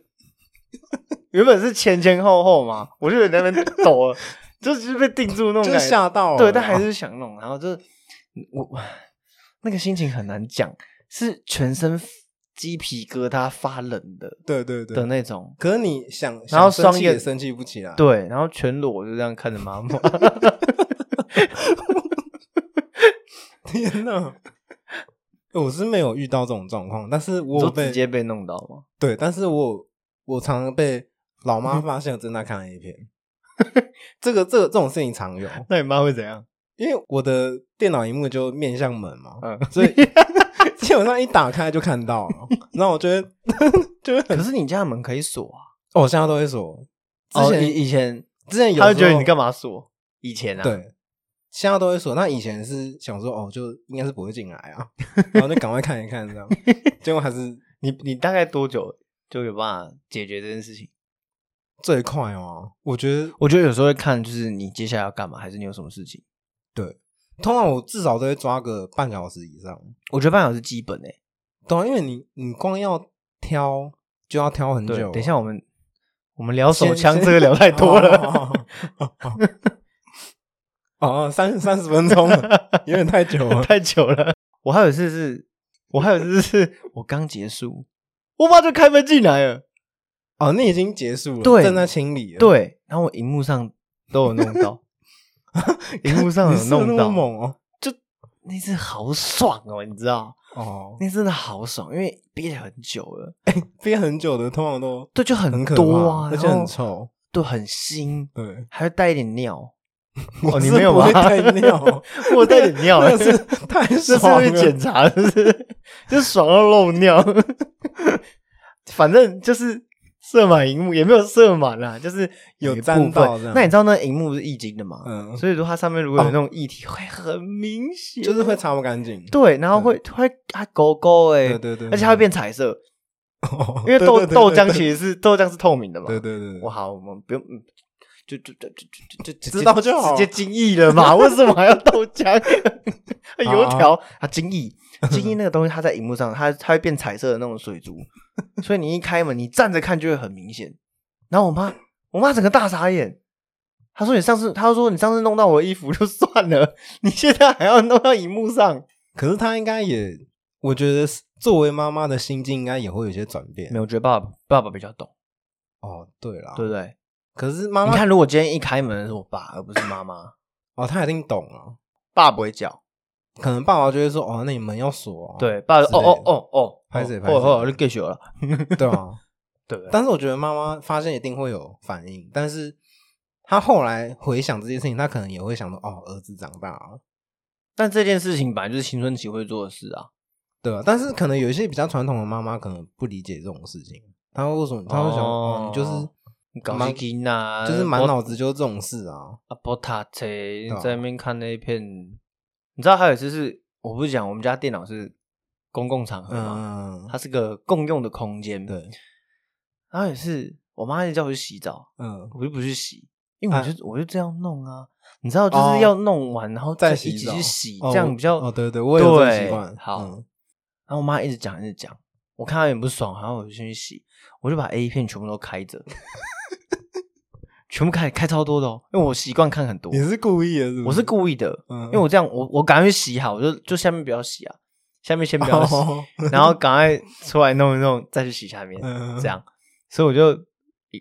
原本是前前后后嘛，我就在那边抖了，就是被定住那种就感觉。吓到了，对，但还是想弄，然后就是我我 那个心情很难讲，是全身鸡皮疙瘩发冷的对对对的那种。可是你想，然后双眼生气不起来，对，然后全裸就这样看着妈妈，天哪！我是没有遇到这种状况，但是我被直接被弄到吗？对，但是我我常常被老妈发现我正在看 A 片，这个这个这种事情常有，那你妈会怎样？因为我的电脑荧幕就面向门嘛，嗯，所以 基本上一打开就看到了。然后我觉得 就会很可，是你家的门可以锁啊。哦我现在都会锁。之哦，前、以以前之前有他就觉得你干嘛？锁？以前啊，，对，现在都会锁。那以前是想说哦，就应该是不会进来啊，然后就赶快看一看这样，结果还是你你大概多久就有办法解决这件事情？最快哦。我觉得我觉得有时候会看，就是你接下来要干嘛，还是你有什么事情？通常我至少都会抓个半小时以上。我觉得半小时基本诶、对啊，因为你你光要挑就要挑很对，久。等一下我们我们聊手枪这个聊太多了，哦。哦哦哦哦，三三十分钟了，有点太久了。太久了。我还有一次是，我还有一次是我刚结束，我爸就开门进来了。哦，那已经结束了，对正在清理了。，对，然后我荧幕上都有弄到，荧幕上有弄到，猛哦。那次好爽哦，你知道？哦，那真的好爽，因为憋很久了，憋很久的通常都对，就很多啊，怕，而且很臭。对，很腥，对，还会带一点尿。我你没有吗带尿，我带点尿，那是太爽了。会检查就，是就爽到漏尿。反正就是射满荧幕，也没有射满啦，就是有一部分沾到那你知道那荧幕是液晶的嘛？嗯，所以说它上面如果有那种液体，会很明显，就是会擦不干净。对，然后会会啊勾勾哎，对对对，而且它会变彩色，哦，因为豆豆浆其实是豆浆是透明的嘛。对对对对，哇，好，我们不用，嗯就就就就就就知道就好直接精益了嘛？为什么还要豆浆？油条啊精益，精益那个东西，它在荧幕上，它它会变彩色的那种水珠，所以你一开门，你站着看就会很明显。然后我妈，我妈整个大傻眼，她说你上次，她说你上次弄到我的衣服就算了，你现在还要弄到荧幕上，可是他应该也，我觉得作为妈妈的心境应该也会有些转变没。有，我觉得爸爸爸爸比较懂，哦，对啦，对不对？可是妈妈你看，如果今天一开门的是我爸，而不是妈妈，哦，他一定懂啊。爸不会叫。可能爸爸就会说：“哦，那你门要锁、哦。”对，爸哦之类的哦哦哦，拍谁拍谁哦哦，就 get 了，对啊。对不对？但是我觉得妈妈发现一定会有反应，但是他后来回想这件事情，他可能也会想到：“哦，儿子长大了。但这件事情本来就是青春期会做的事啊。”对啊。但是可能有一些比较传统的妈妈可能不理解这种事情，她会为什么？她会想：“哦，你就是你搞满基因啊，就是满脑子就是这种事啊。啊，波塔车啊在那边看那一片，你知道还有一次是，我不是讲我们家电脑是公共场”合嘛，嗯，它是个共用的空间，对，然后也是我妈一直叫我去洗澡，嗯，我就不去洗，因为我啊就、我就这样弄啊，你知道，就哦是要弄完然后再一起去洗，哦这样比较哦，对对，我也有这个习惯。好，嗯然后我妈一直讲一直讲，我看她有点不爽，然后我就先去洗，我就把 A 片全部都开着，全部开开超多的哦，因为我习惯看很多。你，是故意的是不是？我是故意的，嗯，因为我这样我我赶快去洗好，我就就下面不要洗啊，下面先不要洗，哦然后赶快出来弄一弄，再去洗下面，嗯这样，所以我就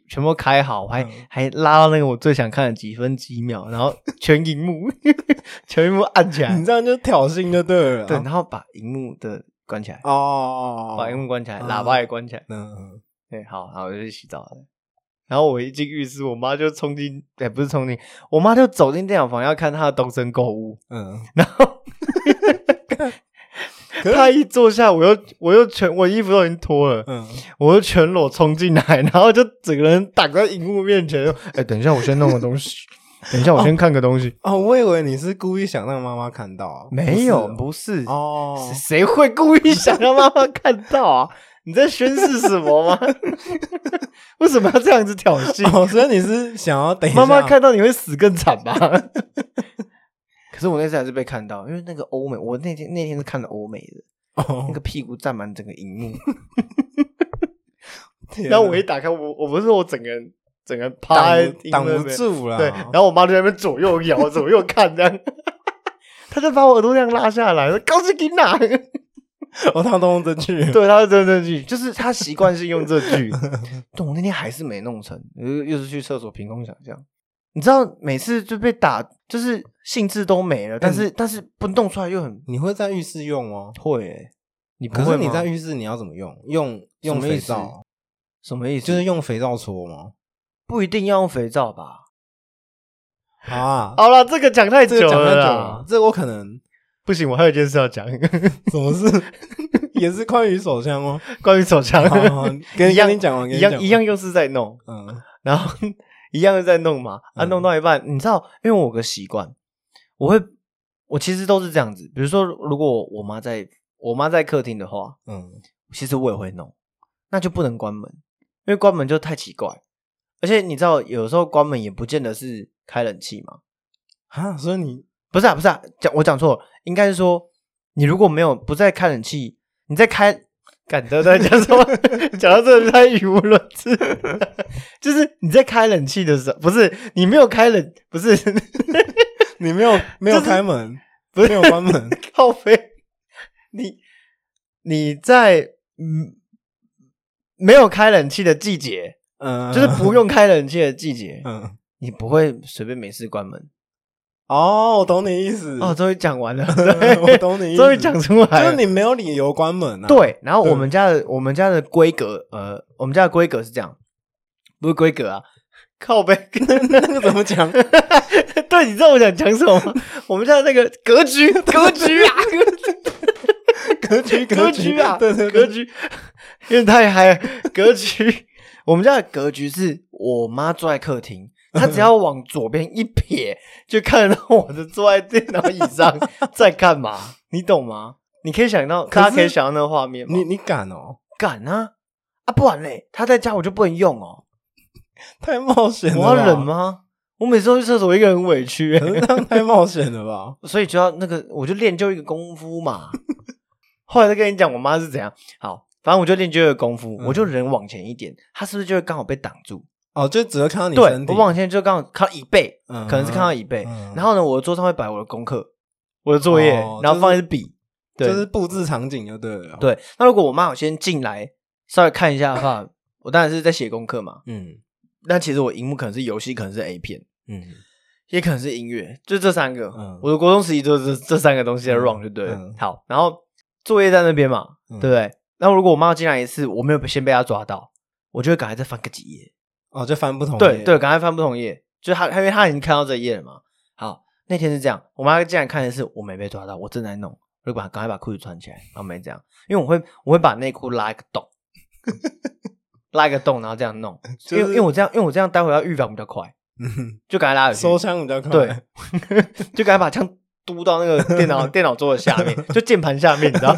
全部开好，我还、嗯。还拉到那个我最想看的几分几秒，然后全荧幕 全荧幕按起来。你，这样就挑衅就对了。对，然后把荧幕的关起来，哦，把荧幕关起来，嗯喇叭也关起来。嗯，对，好，然后我就去洗澡了。然后我一进浴室，我妈就冲进，哎，不是冲进，我妈就走进电脑房要看她的东森购物。嗯然后 她一坐下，我又我又全我衣服都已经脱了，嗯，我就全裸冲进来，然后就整个人挡在荧幕面前。哎，等一下，我先弄个东西，等一下我先看个东西。哦，我以为你是故意想让妈妈看到，没有，不不是哦谁会故意想让妈妈看到啊？你在宣誓什么吗？为什么要这样子挑衅？哦，所以你是想要等一下妈妈看到你会死更惨吧？可是我那次还是被看到，因为那个欧美，我那天那天是看的欧美的，哦那个屁股占满整个荧幕，然后我一打开，我我不是说我整个人整个人趴在挡不住了，对，然后我妈就在那边左右摇，左右看这样，她就把我耳朵这样拉下来，说高斯给哪？哦，他都用这句，对，他是真的这句，就是他习惯性用这句，但我那天还是没弄成，又又是去厕所凭空想象。你知道，每次就被打，就是兴致都没了，但是、但是不弄出来又很你会在浴室用吗？会、欸。你不可是你在浴室你要怎么用？用用肥皂，什么意思？就是用肥皂搓吗？不一定要用肥皂吧？啊，好了，这个讲太久这个讲太久了这个我可能不行，我还有一件事要讲，什么事？也是关于手枪吗？关于手枪，跟一样跟你讲完，一样一样又是在弄，嗯。然后 一样又在弄嘛，啊，嗯。弄到一半，你知道，因为我有个习惯，我会，我其实都是这样子，比如说，如果我妈在我妈在客厅的话，嗯，其实我也会弄，那就不能关门，因为关门就太奇怪，而且你知道，有时候关门也不见得是开冷气嘛，啊，所以你不是啊，不是啊，讲我讲错了，应该是说，你如果没有不在开冷气，你在开感都在讲什么？讲到这里太语无伦次。就是你在开冷气的时候，不是你没有开冷，不是 你没有没有就是开门，不是没有关门，靠飞，你你在嗯没有开冷气的季节，嗯，就是不用开冷气的季节，嗯。你不会随便没事关门。哦，我懂你意思。哦，终于讲完了，我懂你意思。终于讲出来。了。就是你没有理由关门啊。，对，然后我们家的我们家的规格，呃，我们家的规格是这样，不是规格啊，靠背，那个怎么讲？对，你知道我想讲什么吗？我们家的那个格局，格局啊，格局，格局。啊，对对对，格局，因为太嗨了，格局。我们家的格局是我妈坐在客厅，她只要往左边一撇，就看得到我的坐在电脑椅上 在干嘛，你懂吗？你可以想到，可是大家可以想到那个画面吗？你你敢哦？敢啊啊！不然嘞，他在家我就不能用哦，太冒险了，我要忍？吗？我每次都去厕所，一个人很委屈、可是这样太冒险了吧？所以就要那个，我就练就一个功夫嘛。后来再跟你讲，我妈是怎样。好，反正我就练就一个功夫，嗯我就人往前一点，她是不是就会刚好被挡住？哦，就只会看到你对身，体我往前就刚好看到椅背，嗯可能是看到椅背。嗯然后呢，我的桌上会摆我的功课、我的作业，哦然后放一支笔。对，就是布置场景就对了。，对。那如果我妈有先进来稍微看一下的话，我当然是在写功课嘛。嗯那其实我荧幕可能是游戏，可能是 A 片。嗯，也可能是音乐，就这三个。嗯我的国中时期就是这这三个东西在嗯 run 就对了。嗯好，然后作业在那边嘛，嗯对不对？那如果我妈进来一次，我没有先被她抓到，我就会赶快再翻个几页。哦，就翻不同页对对，，赶快翻不同页，就他，因为他已经看到这一页了嘛。好，那天是这样，我妈竟然看的是我没被抓到，我正在弄，我就把赶快把裤子穿起来，然后没这样，因为我会我会把内裤拉一个洞，拉一个洞，然后这样弄，就是因为因为我这样，因为我这样待会要预防比较快，嗯，就赶快拉回去。收枪比较快。对，就赶快把枪嘟到那个电脑电脑桌的下面，就键盘下面，你知道，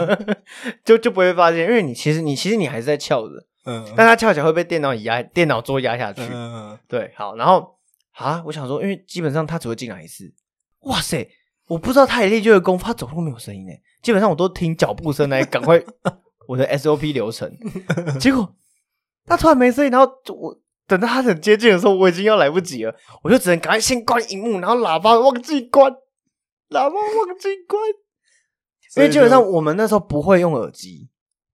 就就不会发现，因为你其实你其实你还是在翘着，嗯，但他翘起来会被电脑椅压电脑桌压下去。嗯对，好，然后啊，我想说，因为基本上他只会进来一次，哇塞，我不知道他也练就的功夫，他走路没有声音呢，基本上我都听脚步声来赶快 我的 SOP 流程，结果他突然没声音，然后就我等到他很接近的时候，我已经要来不及了，我就只能赶快先关荧幕，然后喇叭忘记关，喇叭忘记关，因为基本上我们那时候不会用耳机，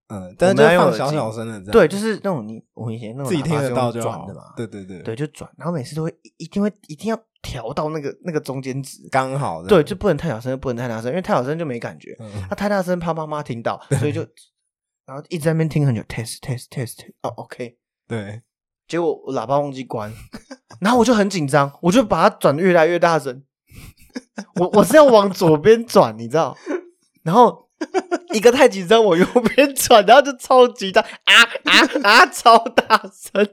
嗯，但是就放小小声的这样，对，就是那种你我以前那种自己听得到就好转的嘛，对对对。对，，就转，然后每次都会一一定会一定要调到那个那个中间值，刚好的。对，就不能太小声，不能太大声，因为太小声就没感觉，嗯。他太大声怕妈妈听到，所以就然后一直在那边听很久，test test test，哦，OK，对，结果我喇叭忘记关，然后我就很紧张，我就把它转得越来越大声，我我是要往左边转，你知道，然后 一个太紧张，我右边转，然后就超级大啊啊啊，超大声。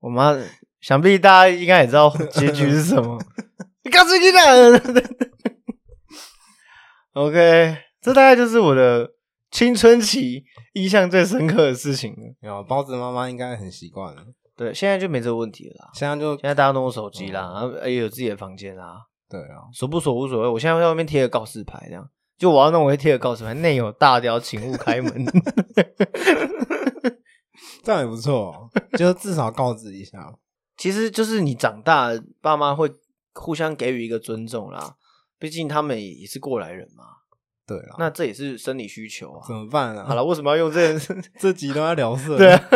我妈想必大家应该也知道结局是什么，你告诉你了。OK，这大概就是我的青春期印象最深刻的事情了。有包子妈妈应该很习惯了，对，现在就没这个问题了啦。现在就现在大家都用手机啦，然后也有自己的房间啦，对啊，锁不锁无所谓。我现在在外面贴个告示牌，这样就我要弄，我会贴个告示牌，内有大雕，请勿开门。这样也不错哦，就至少告知一下。其实就是你长大，爸妈会互相给予一个尊重啦，毕竟他们也是过来人嘛，对啊，那这也是生理需求啊怎。么办啊？好了，为什么要用这？这集都在聊色，对啊，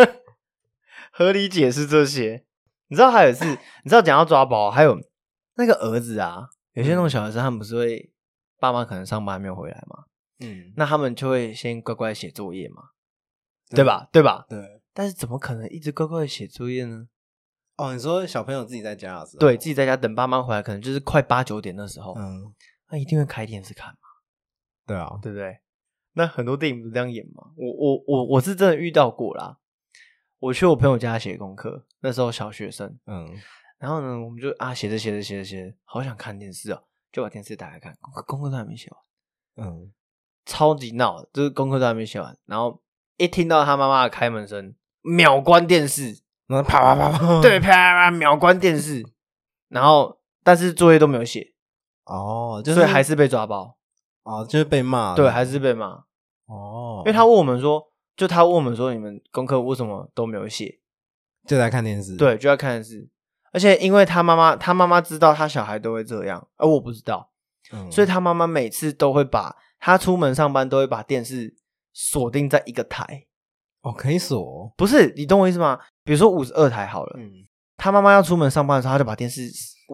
合理解释这些。你知道还有是，你知道讲到抓包，还有那个儿子啊，有些那种小学生，他们不是会爸妈可能上班还没有回来嘛，嗯，那他们就会先乖乖写作业嘛，对吧？对吧？对。但是怎么可能一直乖乖写作业呢？哦，你说小朋友自己在家的时候，对自己在家等爸妈回来，可能就是快八九点的时候，嗯，那一定会开电视看嘛，对啊，对不对？那很多电影不是这样演吗？我我我我是真的遇到过啦。我去我朋友家写功课，那时候小学生，嗯，然后呢，我们就啊写着写着写着写着，好想看电视哦，就把电视打开看，功课功课都还没写完，嗯，超级闹，就是功课都还没写完，然后一听到他妈妈的开门声，秒关电视，然后啪啪啪啪，对，啪啪啪秒关电视，然后但是作业都没有写，哦，就是所以还是被抓包，哦，就是被骂，对，还是被骂，哦，因为他问我们说，就他问我们说，你们功课为什么都没有写？就在看电视。，对，就在看电视。而且因为他妈妈，他妈妈知道他小孩都会这样，而我不知道，嗯、所以他妈妈每次都会把他出门上班都会把电视锁定在一个台。哦可以锁。不是，你懂我意思吗？比如说五十二台好了，嗯，他妈妈要出门上班的时候，他就把电视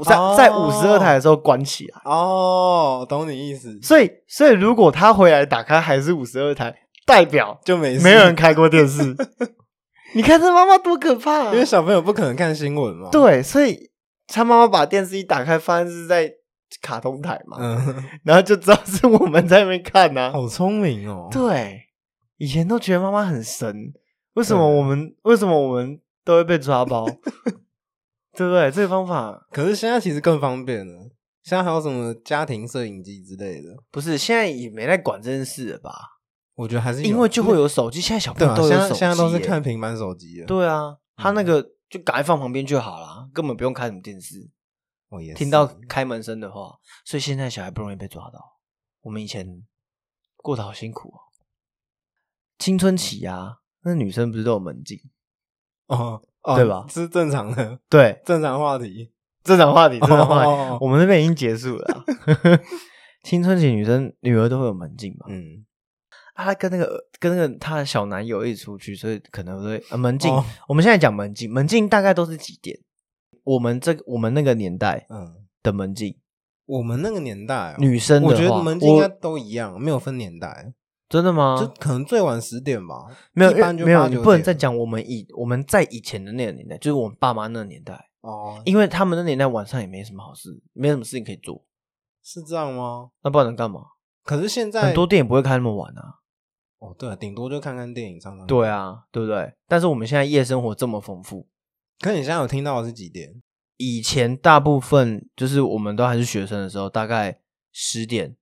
在、哦在五十二台的时候关起来。哦，懂你意思，所以，所以如果他回来打开还是五十二台，代表就没事没有人开过电视。你看这妈妈多可怕、啊！因为小朋友不可能看新闻嘛。，对，所以他妈妈把电视一打开，发现是在卡通台嘛，嗯，然后就知道是我们在那边看呐、好聪明哦。对，以前都觉得妈妈很神，为什么我们为什么我们都会被抓包？对不对？这个方法可是现在其实更方便了，现在还有什么家庭摄影机之类的，不是现在也没在管这件事了吧？我觉得还是因为就会有手机，现在小朋对啊，现友都有手机在现在都是看平板手机了。对啊，他那嗯个就赶快放旁边就好了，根本不用开什么电视。我也是听到开门声的话，所以现在小孩不容易被抓到。我们以前过得好辛苦哦。青春期啊，那女生不是都有门禁？哦，哦对吧是正常的对，正常话题。正常话题，正常话题。哦我们那边已经结束了啊。青春期女生女儿都会有门禁嘛？嗯，啊，她跟那个跟那个她的小男友一起出去，所以可能会、呃、门禁。哦我们现在讲门禁，门禁大概都是几点？我们这个我们那个年代嗯，的门禁，我们那个年代、哦，女生的话，我觉得门禁应该我都一样，没有分年代，真的吗？就可能最晚十点吧。没有一般就没有，八九你不能点再讲我们以我们在以前的那个年代，就是我们爸妈那个年代，哦，因为他们那年代晚上也没什么好事，没什么事情可以做，是这样吗？那不然能干嘛？可是现在很多店也不会开那么晚啊。哦，对啊，顶多就看看电影，唱唱对。啊，对不对？但是我们现在夜生活这么丰富，可你现在有听到的是几点？以前大部分就是我们都还是学生的时候，大概十点，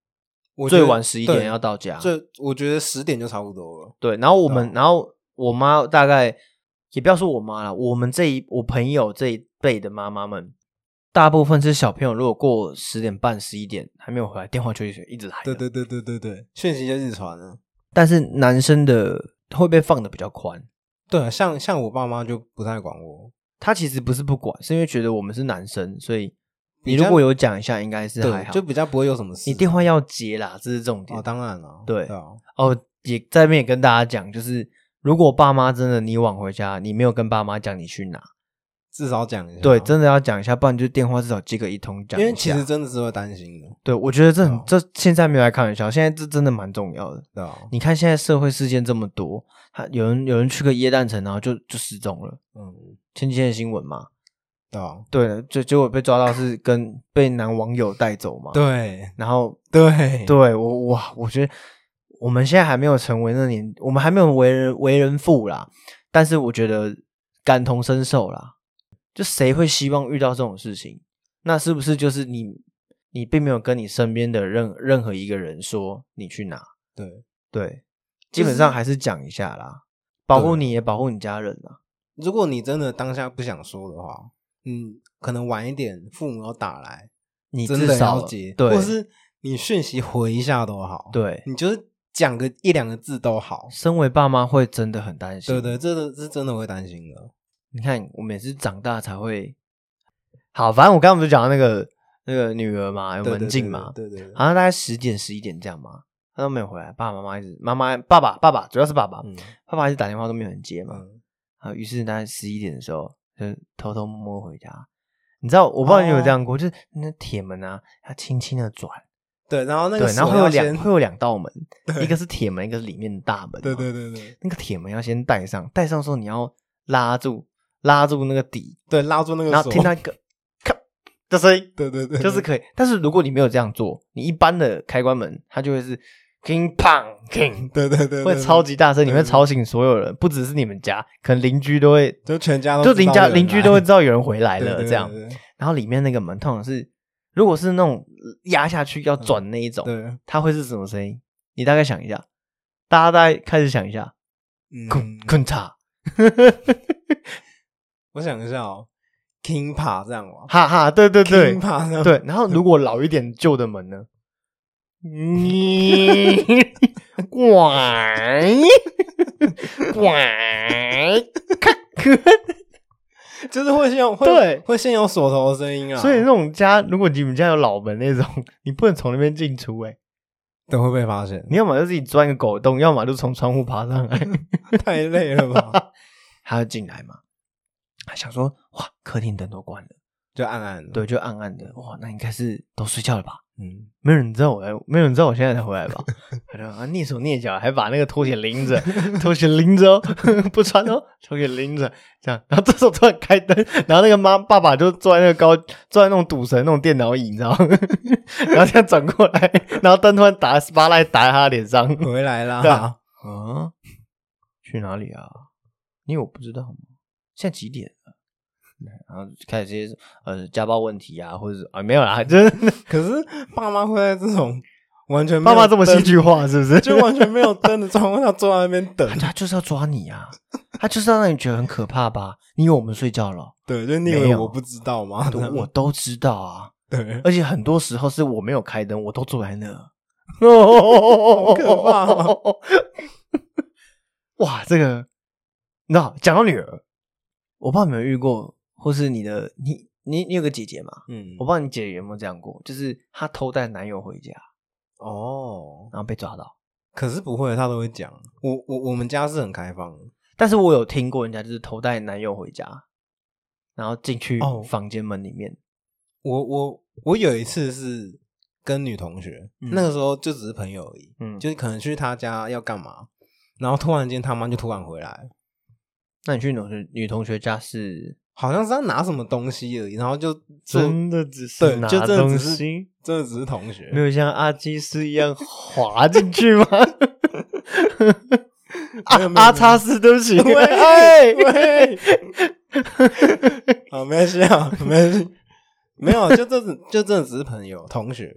我最晚十一点要到家。这我觉得十点就差不多了。对，然后我们，啊然后我妈大概也不要说我妈了，我们这一我朋友这一辈的妈妈们，大部分是小朋友，如果过十点半、十一点还没有回来，电话就一直一直来。对。对对对对对，讯息就一直传了。但是男生的会被放的比较宽，对啊，像像我爸妈就不太管我。他其实不是不管，是因为觉得我们是男生，所以你如果有讲一下，应该是还对，好。就比较不会有什么事。你电话要接啦，这是重点。哦，当然了，对啊，哦，也在那边也跟大家讲，就是如果爸妈真的你晚回家，你没有跟爸妈讲你去哪，至少讲一下。对，真的要讲一下，不然就电话至少接个一通讲一下。因为其实真的是会担心的，对我觉得这很哦这现在没有来开玩笑，现在这真的蛮重要的。对啊，你看现在社会事件这么多，他有人有人去个耶诞城，然后就就失踪了，嗯，前几天的新闻嘛。对啊，对，就结果被抓到是跟被男网友带走嘛。，对然后对对我哇，我觉得我们现在还没有成为那年，我们还没有为人为人父啦，但是我觉得感同身受啦。就谁会希望遇到这种事情？那是不是就是你你并没有跟你身边的任任何一个人说你去哪？对，对，基本上还是讲一下啦，保护你也保护你家人啦。如果你真的当下不想说的话，嗯，可能晚一点父母要打来，你真的至少要接，对或是你讯息回一下都好，对你就是讲个一两个字都好，身为爸妈会真的很担心。对对，这个是真的会担心的，你看，我们也是长大才会。好，反正我刚刚不是讲到那个那个女儿嘛，有门禁嘛，对对对，对好像大概十点十一点这样嘛，她都没有回来，爸爸妈妈一直妈妈爸爸爸爸主要是爸爸，嗯爸爸一直打电话都没有人接嘛，嗯，啊，于是大概十一点的时候就偷偷摸摸回家。你知道，我不知道你有没有这样过，就是那铁门啊，它轻轻的转，对，然后那个对，然后会有两会有两道门，一个是铁门，一个是里面的大门，对对，对对那个铁门要先带上，带上的时候你要拉住拉住那个底，对，拉住那个然后锁，听到一个咔的声音，对对对，就是可以。但是如果你没有这样做，你一般的开关门，它就会是 king pang king，对对对，会超级大声，你会吵醒所有人，不只是你们家，可能邻居都会，就全家都就邻家邻居都会知道有人回来了这样。然后里面那个门通常是，如果是那种压下去要转那一种，对，它会是什么声音？你大概想一下，大家大概开始想一下，嗯。坤坤嚓，我想一下哦，King Pa 这样吗？哈哈，对对对 King Pa 这样，对。然后如果老一点旧的门呢？你拐拐，就是会先有会对会先有锁头的声音啊，所以那种家，如果你们家有老门那种，你不能从那边进出、欸，都会被发现，你要么就自己钻个狗洞，要么就从窗户爬上来，太累了吧？他要进来嘛。他想说，哇，客厅灯都关了，就暗暗的，对，就暗暗的，哇，那应该是都睡觉了吧？嗯，没有人知道我来，没有人知道我现在才回来吧？他就啊蹑手蹑脚，还把那个拖鞋拎着，拖鞋拎着哦，不穿哦，拖鞋拎着，这样。然后这时候突然开灯，然后那个妈爸爸就坐在那个高，坐在那种赌神那种电脑椅，你知道吗？然后这样转过来，然后灯突然打 spotlight 打在他脸上。回来了，对啊啊，去哪里啊？因为我不知道嘛。现在几点了？然后开始这些呃家暴问题啊，或者是啊没有啦，就是 可是爸妈会在这种完全爸妈这么戏剧化，是不是？就完全没有灯的状况下坐在那边等，他就是要抓你啊，他就是要让你觉得很可怕吧？你以为我们睡觉了？对，就你以为我不知道吗？都我都知道啊，对，而且很多时候是我没有开灯，我都坐在那，好可怕哦哇，这个，那讲到女儿，我不知道你有没有遇过，或是你的你你你有个姐姐嘛？嗯我不知道你姐姐有没有这样过，就是她偷带男友回家，哦，然后被抓到。可是不会，他都会讲。我我我们家是很开放的，但是我有听过人家就是偷带男友回家，然后进去哦房间门里面，我我我有一次是跟女同学，嗯那个时候就只是朋友而已，嗯，就是可能去她家要干嘛，然后突然间他妈就突然回来，那你去女同学女同学家是？好像是要拿什么东西而已，然后就就真的只是拿对就真的东只是西，真的只是同学，没有像阿基斯一样滑进去吗？阿 没有没有。阿叉斯，对不起，喂哎喂，好，没关系啊，没关系，没有，就这只就真的只是朋友同学，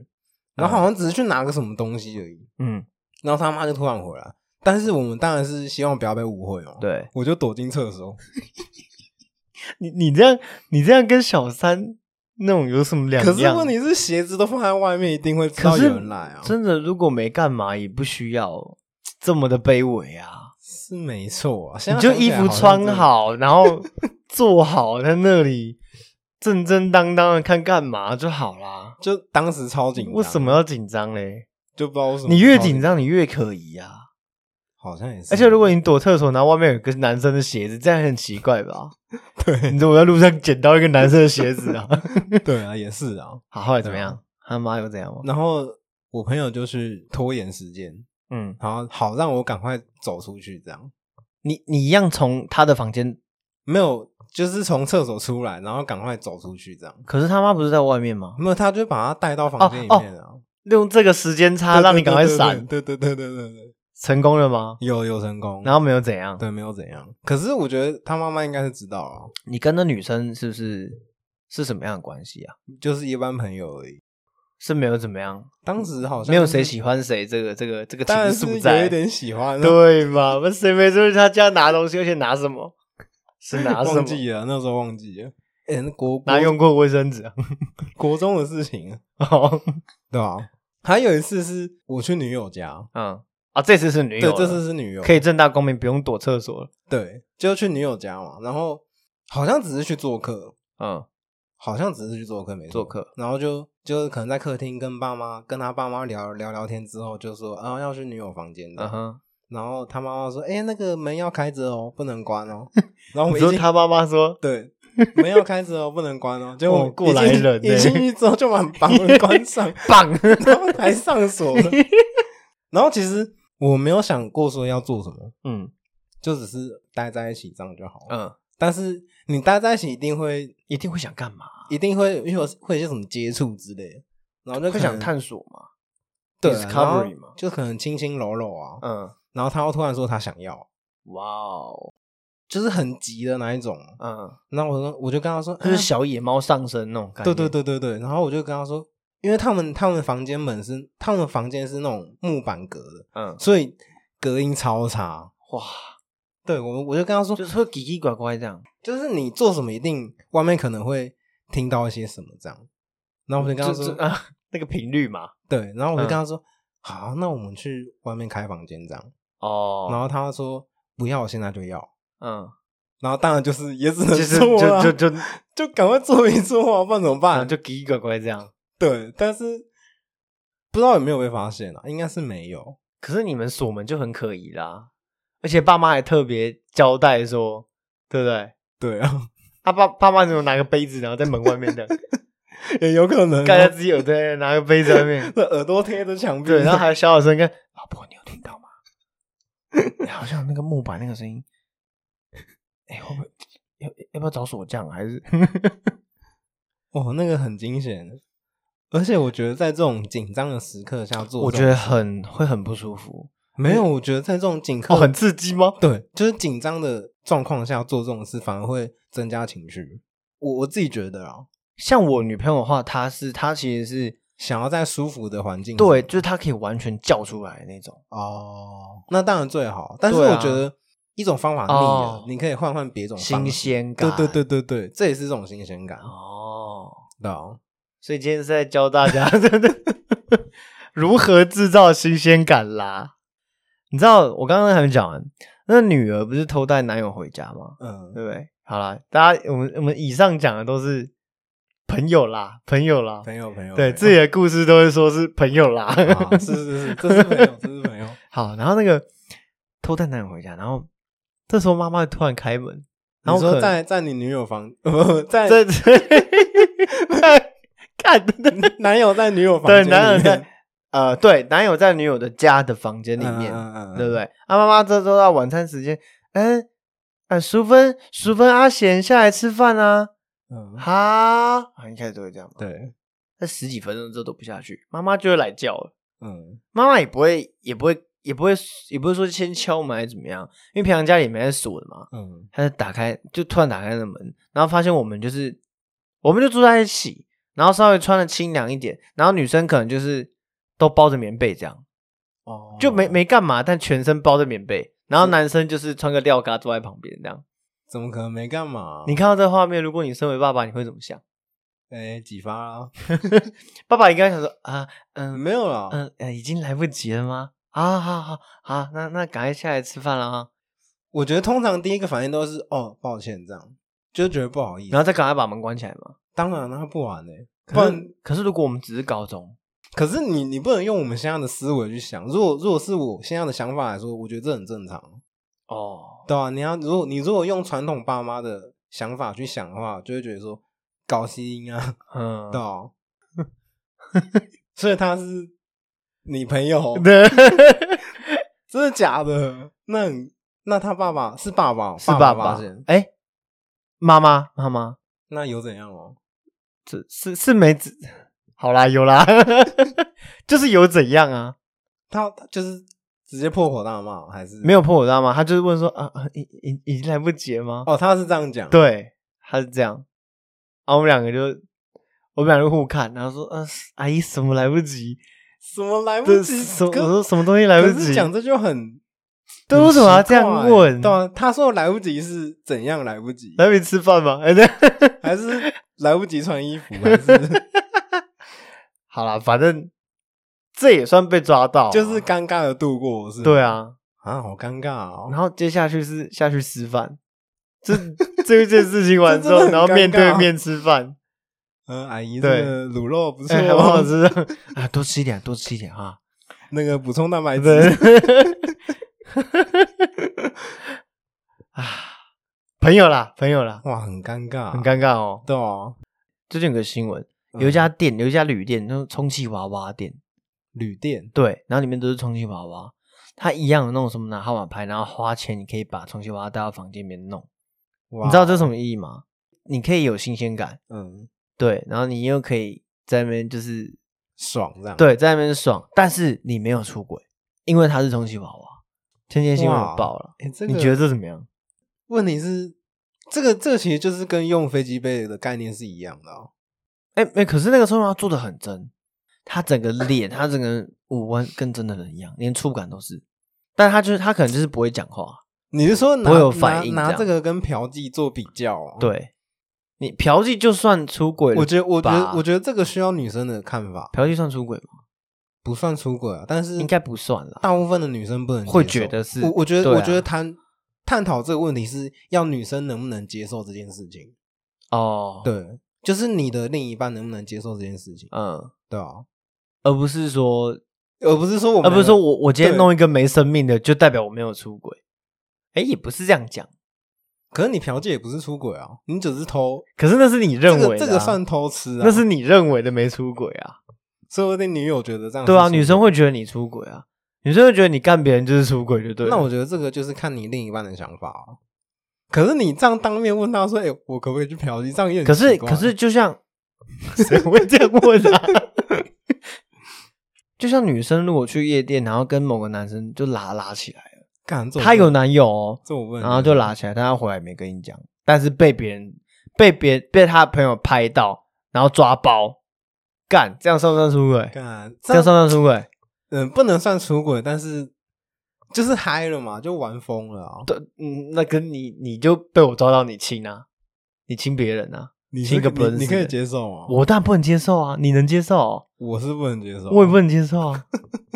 然后好像只是去拿个什么东西而已，嗯，然后他妈就突然回来，但是我们当然是希望不要被误会哦，，对我就躲进厕所，你你这样你这样跟小三那种有什么两样？可是问题是鞋子都放在外面，一定会知道有人来啊，真的如果没干嘛，也不需要 这么的卑微啊。是没错啊，你就衣服穿好，然后 坐好在那里，正正当当的看干嘛就好啦。就当时超紧张，为什么要紧张嘞？就不知道为什么你越紧，张，你越可疑啊。好像也是，而且如果你躲厕所，然后外面有个男生的鞋子，这样很奇怪吧？对。你怎么在路上捡到一个男生的鞋子啊？对啊，也是啊，好，后来怎么样？他妈又怎样吗？然后我朋友就是拖延时间，嗯，然后好让我赶快走出去，这样。你你一样从他的房间，没有就是从厕所出来，然后赶快走出去，这样。可是他妈不是在外面吗？没有他就把他带到房间里面啊，利用这个时间差让你赶快闪，对对对对对对对，成功了吗？有有成功，然后没有怎样？对没有怎样，可是我觉得他妈妈应该是知道啊，你跟那女生是不是是什么样的关系啊？就是一般朋友而已。是没有怎么样，当时好像没有谁喜欢谁，这个这个这个当然是有情愫在有，点喜欢，对嘛？那谁没出去他家拿东西，而且拿什么？是拿什么忘？记了那时候忘记了，哎，那国国拿用过卫生纸啊？国中的事情啊，哦，对吧？还有一次是我去女友家，嗯啊，这次是女友对，这次是女友，可以正大光明，不用躲厕所了。对，就去女友家嘛，然后好像只是去做客，嗯好像只是去做客，没做客，然后就就是可能在客厅跟爸妈跟他爸妈聊聊聊天之后，就说啊要去女友房间的，嗯哼，然后他妈妈说，哎、那个门要开着哦，不能关哦。然后我他妈妈说，对门要开着哦，不能关哦。结果哦过来人一呢进去之后就把把门关上，棒，然后还上锁了。然后其实我没有想过说要做什么，嗯就只是待在一起这样就好。嗯，但是你待在一起一定会一定会想干嘛？一定会会有会有一些什么接触之类的，然后就会想探索嘛？对 discovery 嘛就可能亲亲揉揉啊，嗯，然后他又突然说他想要，哇哦，就是很急的那一种。嗯，然后我说我就跟他说，就是啊小野猫上身那种感觉。对对，对对对，然后我就跟他说，因为他们他们房间门是他们房间是那种木板隔的，嗯，所以隔音超差。哇，对我我就跟他说，就是会奇奇怪怪这样。就是你做什么一定外面可能会听到一些什么这样。然后我就跟他说，啊，那个频率嘛，对，然后我就跟他说，好，那我们去外面开房间这样。哦，然后他说不要，我现在就要。嗯，然后当然就是也只能是做啊就就就就赶快做一做啊，不然怎么办？就奇奇怪怪这样。对，但是不知道有没有被发现啊？应该是没有。可是你们锁门就很可疑啦，而且爸妈还特别交代说，对不对？对啊，他爸爸妈怎么拿个杯子，然后在门外面的 也有可能、盖在啊。自己耳朵，拿个杯子在外面，耳朵贴着墙壁，对，然后还有小小声跟老婆，你有听到吗？哎好像那个木板那个声音。哎，会不会要要不要找锁匠？还是哦，那个很惊险。而且我觉得在这种紧张的时刻下做，我觉得很会很不舒服。没有，我觉得在这种紧刻、哦，很刺激吗？对，就是紧张的状况下做这种事，反而会增加情绪。我我自己觉得啊，像我女朋友的话，她是她其实是想要在舒服的环境，对，就是她可以完全叫出来那种。哦，那当然最好。但是我觉得一种方法腻了，哦你可以换换别种新式鲜感，对对对对对，这也是这种新鲜感。哦，对啊，所以今天是在教大家 的如何制造新鲜感啦。你知道我刚刚还没讲完，那女儿不是偷带男友回家吗？嗯，对不对？好啦，大家我们我们以上讲的都是朋友啦，朋友啦，朋友朋友，对自己的故事都会说是朋友啦。啊是是是，这是朋友，这是朋友。好，然后那个偷带男友回家，然后这时候妈妈突然开门，然后在在你女友房，不在在 看 男友在女友房对男友在 呃对男友在女友的家的房间里面，嗯嗯嗯对不对？啊，妈妈这都到晚餐时间，嗯呃，淑芬淑芬阿贤下来吃饭啊，嗯，好，啊一开始都会这样嘛，对，那十几分钟之后都不下去，妈妈就会来叫了，嗯。妈妈也不会也不会也不会也不会说先敲门还是怎么样，因为平常家里没在锁的嘛，嗯。他就打开，就突然打开那个门，然后发现我们就是，我们就住在一起，然后稍微穿的清凉一点，然后女生可能就是都包着棉被这样，哦，就没没干嘛，但全身包着棉被，然后男生就是穿个吊嘎坐在旁边这样。怎么可能没干嘛？你看到这个画面，如果你身为爸爸，你会怎么想？哎几发啊？爸爸应该想说啊，嗯没有了，嗯呃，已经来不及了吗？啊，好好好，那那赶快下来吃饭了哈，我觉得通常第一个反应都是哦，抱歉这样，就是觉得不好意思。然后再赶快把门关起来嘛。当然那不玩呢、不可然是可是如果我们只是高中，可是你你不能用我们现在的思维去想。如果如果是我现在的想法来说，我觉得这很正常，哦，对啊，你要如果你如果用传统爸妈的想法去想的话，就会觉得说搞基因啊，嗯，对啊，所以他是你朋友，对，真的假的？那那他爸爸是爸爸，是爸爸。哎，妈妈，妈妈，那有怎样哦？这是是没怎，好啦，有啦，就是有怎样啊？他他就是直接破口大骂，还是没有破口大骂，他就是问说啊啊，已已已经来不及了吗？哦，他是这样讲，，对，他是这样，然后我们两个就我们两个互看，然后说，呃，阿姨什么来不及？什么来不及？什么？我说什么东西来不及？讲这就很，对很为什么要这样问对啊，他说来不及是怎样来不及？来不及吃饭吗？还是来不及穿衣服？还是好啦，反正这也算被抓到啊、就是尴尬的度过？是吗对啊，啊，好尴尬哦。然后接下去是下去吃饭，这这件事情完之后，然后面对面吃饭，嗯，阿姨，对这个卤肉不错哎，还哦，蛮好吃的啊，多吃一点，多吃一点啊。那个补充蛋白质。对，啊，朋友啦，朋友啦，哇，很尴尬，很尴尬哦。对哦，最近有个新闻，嗯有一家店，有一家旅店，那种充气娃娃店，旅店对，然后里面都是充气娃娃，它一样有那种什么拿号码牌，然后花钱，你可以把充气娃娃带到房间里面弄。哇你知道这是什么意义吗？你可以有新鲜感，嗯对，然后你又可以在那边就是爽这样？对，在那边爽，但是你没有出轨，因为它是充气娃娃。前几天新闻有哇报了，你觉得这怎么样？问题是这个这个其实就是跟用飞机杯的概念是一样的哦。哎、哎、可是那个充气娃娃做的很真，他整个脸，他整个五官跟真的人一样，连触感都是。但他就是他可能就是不会讲话，你是说拿拿拿这个跟嫖妓做比较、哦？，对你嫖妓就算出轨，我觉得我觉得我觉得这个需要女生的看法。嫖妓算出轨吗？不算出轨啊，但是应该不算了。大部分的女生不能会觉得是我我觉得、啊我觉得谈探讨这个问题是要女生能不能接受这件事情，哦，，对，就是你的另一半能不能接受这件事情，嗯，对啊，而不是说，而不是说我而不是说我我今天弄一个没生命的，就代表我没有出轨。哎，也不是这样讲，可是你嫖妓也不是出轨啊，你只是偷，可是那是你认为的啊、个这个算偷吃啊，那是你认为的没出轨啊。说不定女友觉得这样对啊，女生会觉得你出轨啊，女生会觉得你干别人就是出轨，就对了。那我觉得这个就是看你另一半的想法啊。可是你这样当面问他说：“哎、我可不可以去嫖妓？”这样也可是可是就像 谁会这样问啊？就像女生如果去夜店，然后跟某个男生就拉拉起来了，干这我她有男友哦，这我问，然后就拉起来，但她回来没跟你讲，但是被别人被别被她的朋友拍到，然后抓包，干这样算不算出轨？干这样算不算出轨？嗯不能算出轨，但是就是嗨了嘛，就玩疯了啊。对，嗯，那跟你你就被我抓到你亲啊，你亲别人啊，你亲个不认识你你可以接受啊？我当然不能接受啊，你能接受哦？我是不能接受，我也不能接受啊。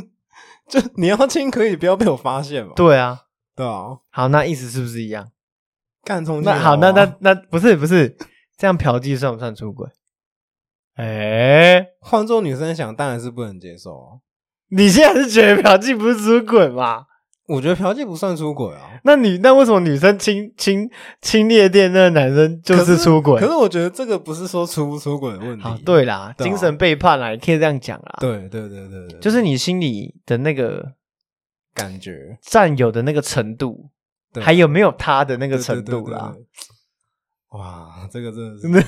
就你要亲可以，不要被我发现嘛。对啊，对啊，好，那意思是不是一样？干充气那好，啊那那那不是不是这样嫖妓算不算出轨？哎、换做女生想，当然是不能接受啊。你现在是觉得嫖妓不是出轨吗？我觉得嫖妓不算出轨啊，那你那为什么女生亲亲亲夜店那个男生就是出轨？可是我觉得这个不是说出不出轨的问题。好，对啦，对啊精神背叛啦，也可以这样讲啦。，对对对对对，就是你心里的那个感觉占有的那个程度，对还有没有他的那个程度啦？。对对对对哇，这个真的是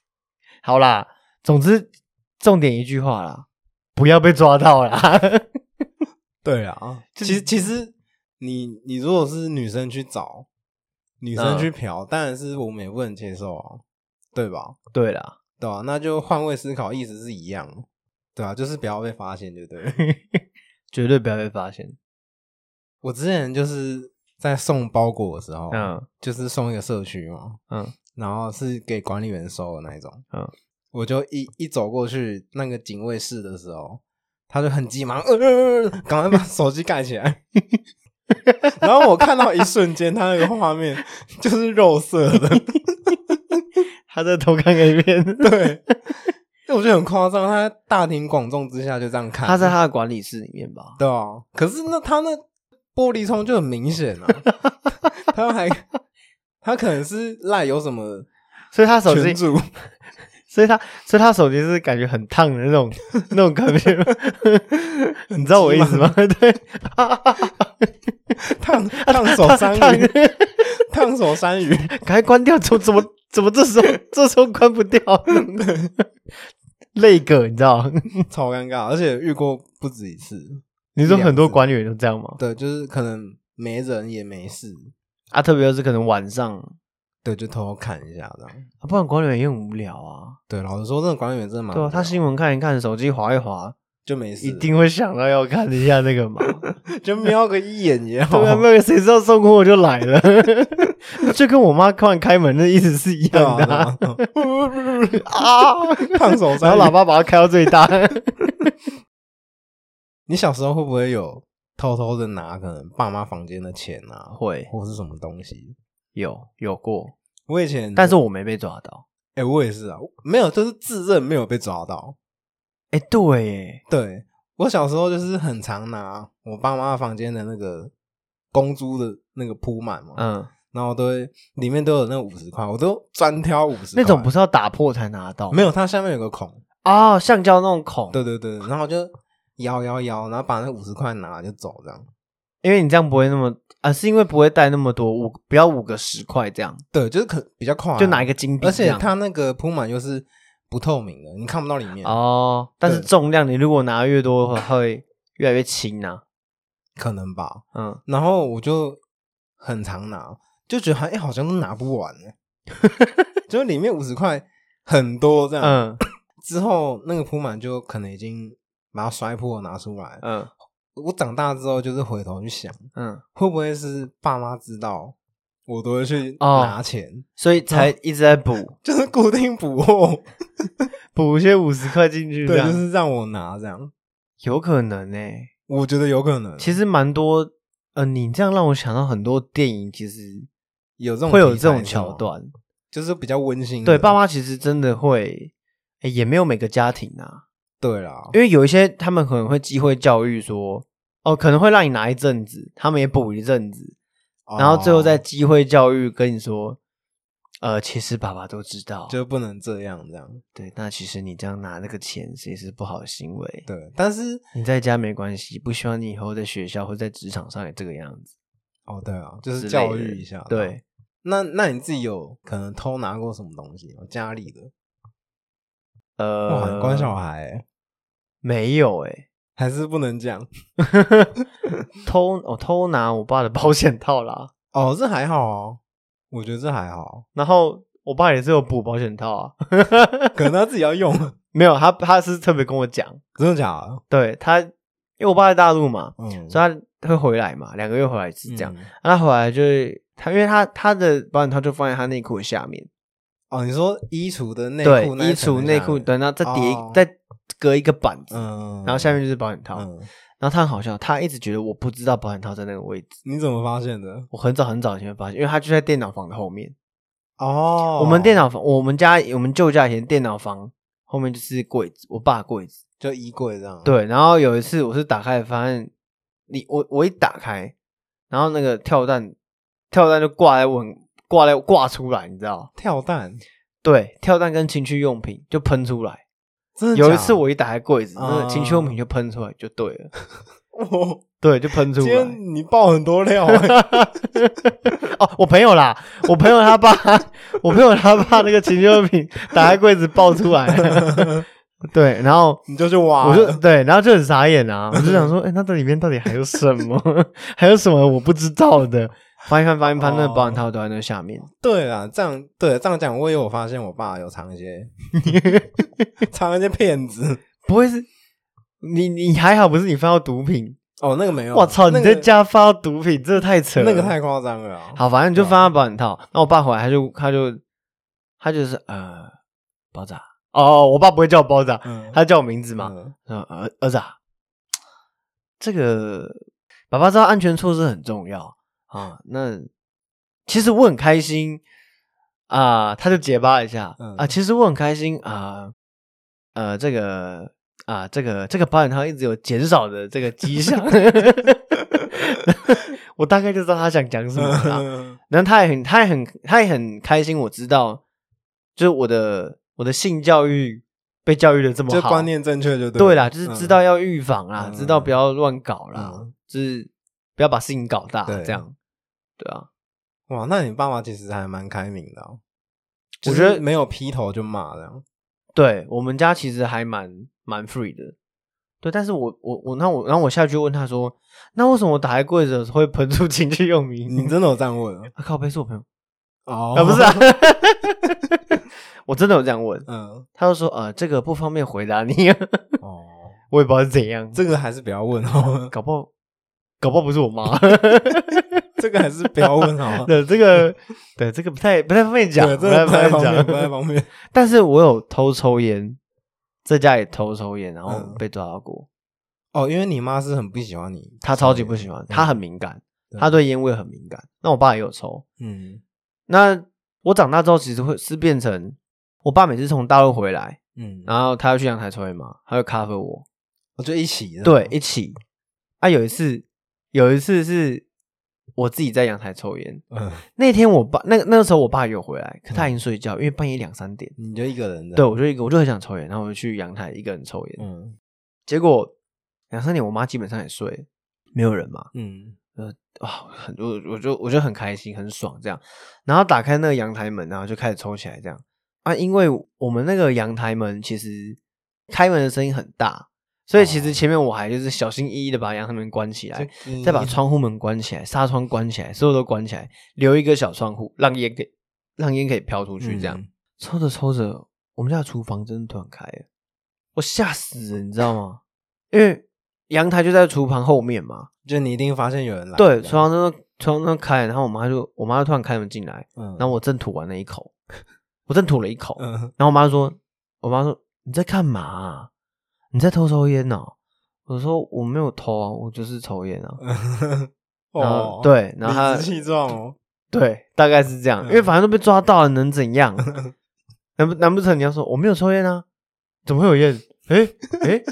好啦，总之重点一句话啦，不要被抓到啦。对啊。其实其实你你如果是女生去找女生嗯去嫖，当然是我们也不能接受啊，对吧？对啦，对吧、那就换位思考，意思是一样，对啊，就是不要被发现，对不对？绝对不要被发现。我之前就是在送包裹的时候，嗯就是送一个社区嘛，嗯然后是给管理员收的那一种，嗯，我就一一走过去那个警卫室的时候，他就很急忙，呃呃呃赶快把手机盖起来。然后我看到一瞬间，他那个画面就是肉色的，他在偷看 A 片，对，我觉得很夸张，他在大庭广众之下就这样看，他在他的管理室里面吧？对啊，可是那他那玻璃窗就很明显啊，他还他可能是赖有什么所以他手机群，主，所以他所以他手机是感觉很烫的那种 那种感觉，你知道我意思吗？对，烫烫手山烫芋，烫手山芋，赶快关掉，怎么怎么怎么这时候这时候关不掉？累个你知道？超尴尬，而且遇过不止一次。你说很多管理员都这样吗？对，就是可能没人也没事，啊，特别是可能晚上，对，就偷偷看一下这样。啊、不然管理员也很无聊啊。对，老实说，这个管理员真的蛮对啊，他新闻看一看，手机划一划，就没事，一定会想到要看一下那个嘛。就瞄个一眼也好。对啊，那个谁知道送货就来了，就跟我妈突然开门的意思是一样的啊。对啊啊 烫手山。然后喇叭把它开到最大。你小时候会不会有偷偷的拿可能爸妈房间的钱啊，会或是什么东西？有有过，我以前，但是我没被抓到。哎、我也是啊，没有，就是自认没有被抓到。哎，对耶，对我小时候就是很常拿我爸妈房间的那个公租的那个铺满嘛，嗯，然后都会里面都有那五十块，我都专挑五十。那种不是是要打破才拿到？没有，它下面有个孔。哦，橡胶那种孔。对对对，然后就摇摇摇，然后把那五十块拿就走，这样。因为你这样不会那么啊，是因为不会带那么多五，不要五个十块这样，对，就是可比较快啊、就拿一个金币而。且它那个铺满又是不透明的，你看不到里面。哦，但是重量你如果拿越多的话，会越来越轻啊。可能吧。嗯，然后我就很常拿，就觉得哎、好像都拿不完呢。就是里面五十块很多这样。嗯 之后那个铺满就可能已经把它摔破拿出来。嗯我长大之后就是回头去想，嗯，会不会是爸妈知道我都会去哦。拿钱，所以才一直在补。就是固定补货，补一些五十块进去，这对，就是让我拿这样。有可能呢、我觉得有可能，其实蛮多，呃，你这样让我想到很多电影，其实有这种会有这种桥，段。就是比较温馨。对，爸妈其实真的会，诶也没有每个家庭啊，对啦，因为有一些他们可能会机会教育说，哦，可能会让你拿一阵子，他们也补一阵子，然后最后再哦机会教育跟你说，呃，其实爸爸都知道，就不能这样这样。对，那其实你这样拿那个钱其实是不好的行为。对，但是你在家没关系，不希望你以后在学校或在职场上也这个样子。哦，对啊，就是教育一下。对，那那你自己有可能偷拿过什么东西吗？家里的呃，哇，很乖小孩欸，没有哎、还是不能讲。偷哦偷拿我爸的保险套啦，哦，这还好哦，我觉得这还好，然后我爸也是有补保险套啊，可能他自己要用，没有他他是特别跟我讲，真的假的？对他，因为我爸在大陆嘛，嗯，所以他会回来嘛，两个月回来一次这样，嗯。那他回来就是他因为他他的保险套就放在他内裤的下面，哦，你说衣橱的内对裤，那一衣橱内裤，对，然后再叠一、哦再隔一个板子，嗯，然后下面就是保险套，嗯，然后他很好笑，他一直觉得我不知道保险套在那个位置。你怎么发现的？我很早很早以前就发现，因为他就在电脑房的后面。哦，我们电脑房，我们家我们旧家以前电脑房后面就是柜子，我爸的柜子。就衣柜这样，，对，然后有一次我是打开发现，你我我一打开，然后那个跳蛋跳蛋就挂在我挂在挂出来，你知道？跳蛋，对，跳蛋跟情趣用品就喷出来。真的有一次我一打开柜子，那个啊情趣用品就喷出来，就对了，哦，对，就喷出今来。天你爆很多料欸，哦，我朋友啦，我朋友他爸，我朋友他爸那个情趣用品打开柜子爆出来，对，然后你就去挖，我就对，然后就很傻眼啊，我就想说，哎、那这里面到底还有什么？还有什么我不知道的？翻一翻，翻一翻，那个保险套都在那下面。对啊，这样对这样讲，我也有发现我爸有藏一些 藏一些骗子。不会是你？你还好，不是你翻到毒品？哦，那个没有，我操！你在家翻到毒品，这太扯了。那个太夸张了啊。好，反正就翻到保险套。那我爸回来，他就他就他就是呃，包子啊。哦，我爸不会叫我包子他叫我名字嘛。嗯嗯，儿儿子啊，这个爸爸知道安全措施很重要啊。那其实我很开心啊，他就结巴一下、嗯啊。其实我很开心啊，呃，这个啊，这个这个保险套一直有减少的这个迹象。我大概就知道他想讲什么了。嗯然后他也很，他也很，他也很开心。我知道，就是我的我的性教育被教育的这么好，就观念正确就对了就是知道要预防啦，嗯知道不要乱搞啦，嗯就是不要把事情搞大，这样，对啊，哇，那你爸妈其实还蛮开明的哦。我觉得就是没有劈头就骂这样。对我们家其实还蛮蛮 free 的，对，但是我我我那我然后我下去问他说，那为什么我打开柜子的时候会喷出情趣用品？你真的有这样问啊？啊靠背是我朋友哦啊，不是啊，我真的有这样问，嗯，他就说呃这个不方便回答你，哦，我也不知道是怎样，这个还是不要问哦，搞不好搞不好不是我妈，这个还是不要问好吗。对这个对这个不太不太方便讲，这个不太方便，讲不太方便。但是我有偷抽烟，在家里偷抽烟，然后嗯被抓到过。哦，因为你妈是很不喜欢你，她超级不喜欢，她很敏感，她对烟味很敏感。那我爸也有抽。嗯那我长大之后，其实会是变成我爸每次从大陆回来，嗯，然后他要去阳台抽烟嘛，他会 cover 我，我就一起对，一起。啊，有一次，有一次是我自己在阳台抽烟。嗯，那天我爸那个那个时候我爸有回来，可他已经睡觉，因为半夜两三点。你就一个人的，对，我就一个我就很想抽烟，然后我就去阳台一个人抽烟。嗯结果两三点，我妈基本上也睡，没有人嘛。嗯呃，哇，很多我就我就很开心，很爽这样。然后打开那个阳台门，然后就开始抽起来这样啊。因为我们那个阳台门其实开门的声音很大，所以其实前面我还就是小心翼翼的把阳台门关起来，就再把窗户门关起来，纱窗关起来，所有都关起来，留一个小窗户，让烟给让烟可以飘出去这样。嗯。抽着抽着，我们家的厨房真的突然开了，我吓死了，你知道吗？因为阳台就在厨房后面嘛，就你一定发现有人来，对，厨房真的厨房那开，然后我妈就我妈就突然开门进来，嗯，然后我正吐完了一口，我正吐了一口，嗯。然后我妈说，我妈说你在干嘛啊、你在偷抽烟哦？我说我没有偷啊，我就是抽烟啊。然哦，对，然后他理直气壮哦，对，大概是这样，因为反正都被抓到了，能怎样？难不难不成你要说我没有抽烟啊？怎么会有烟？诶诶，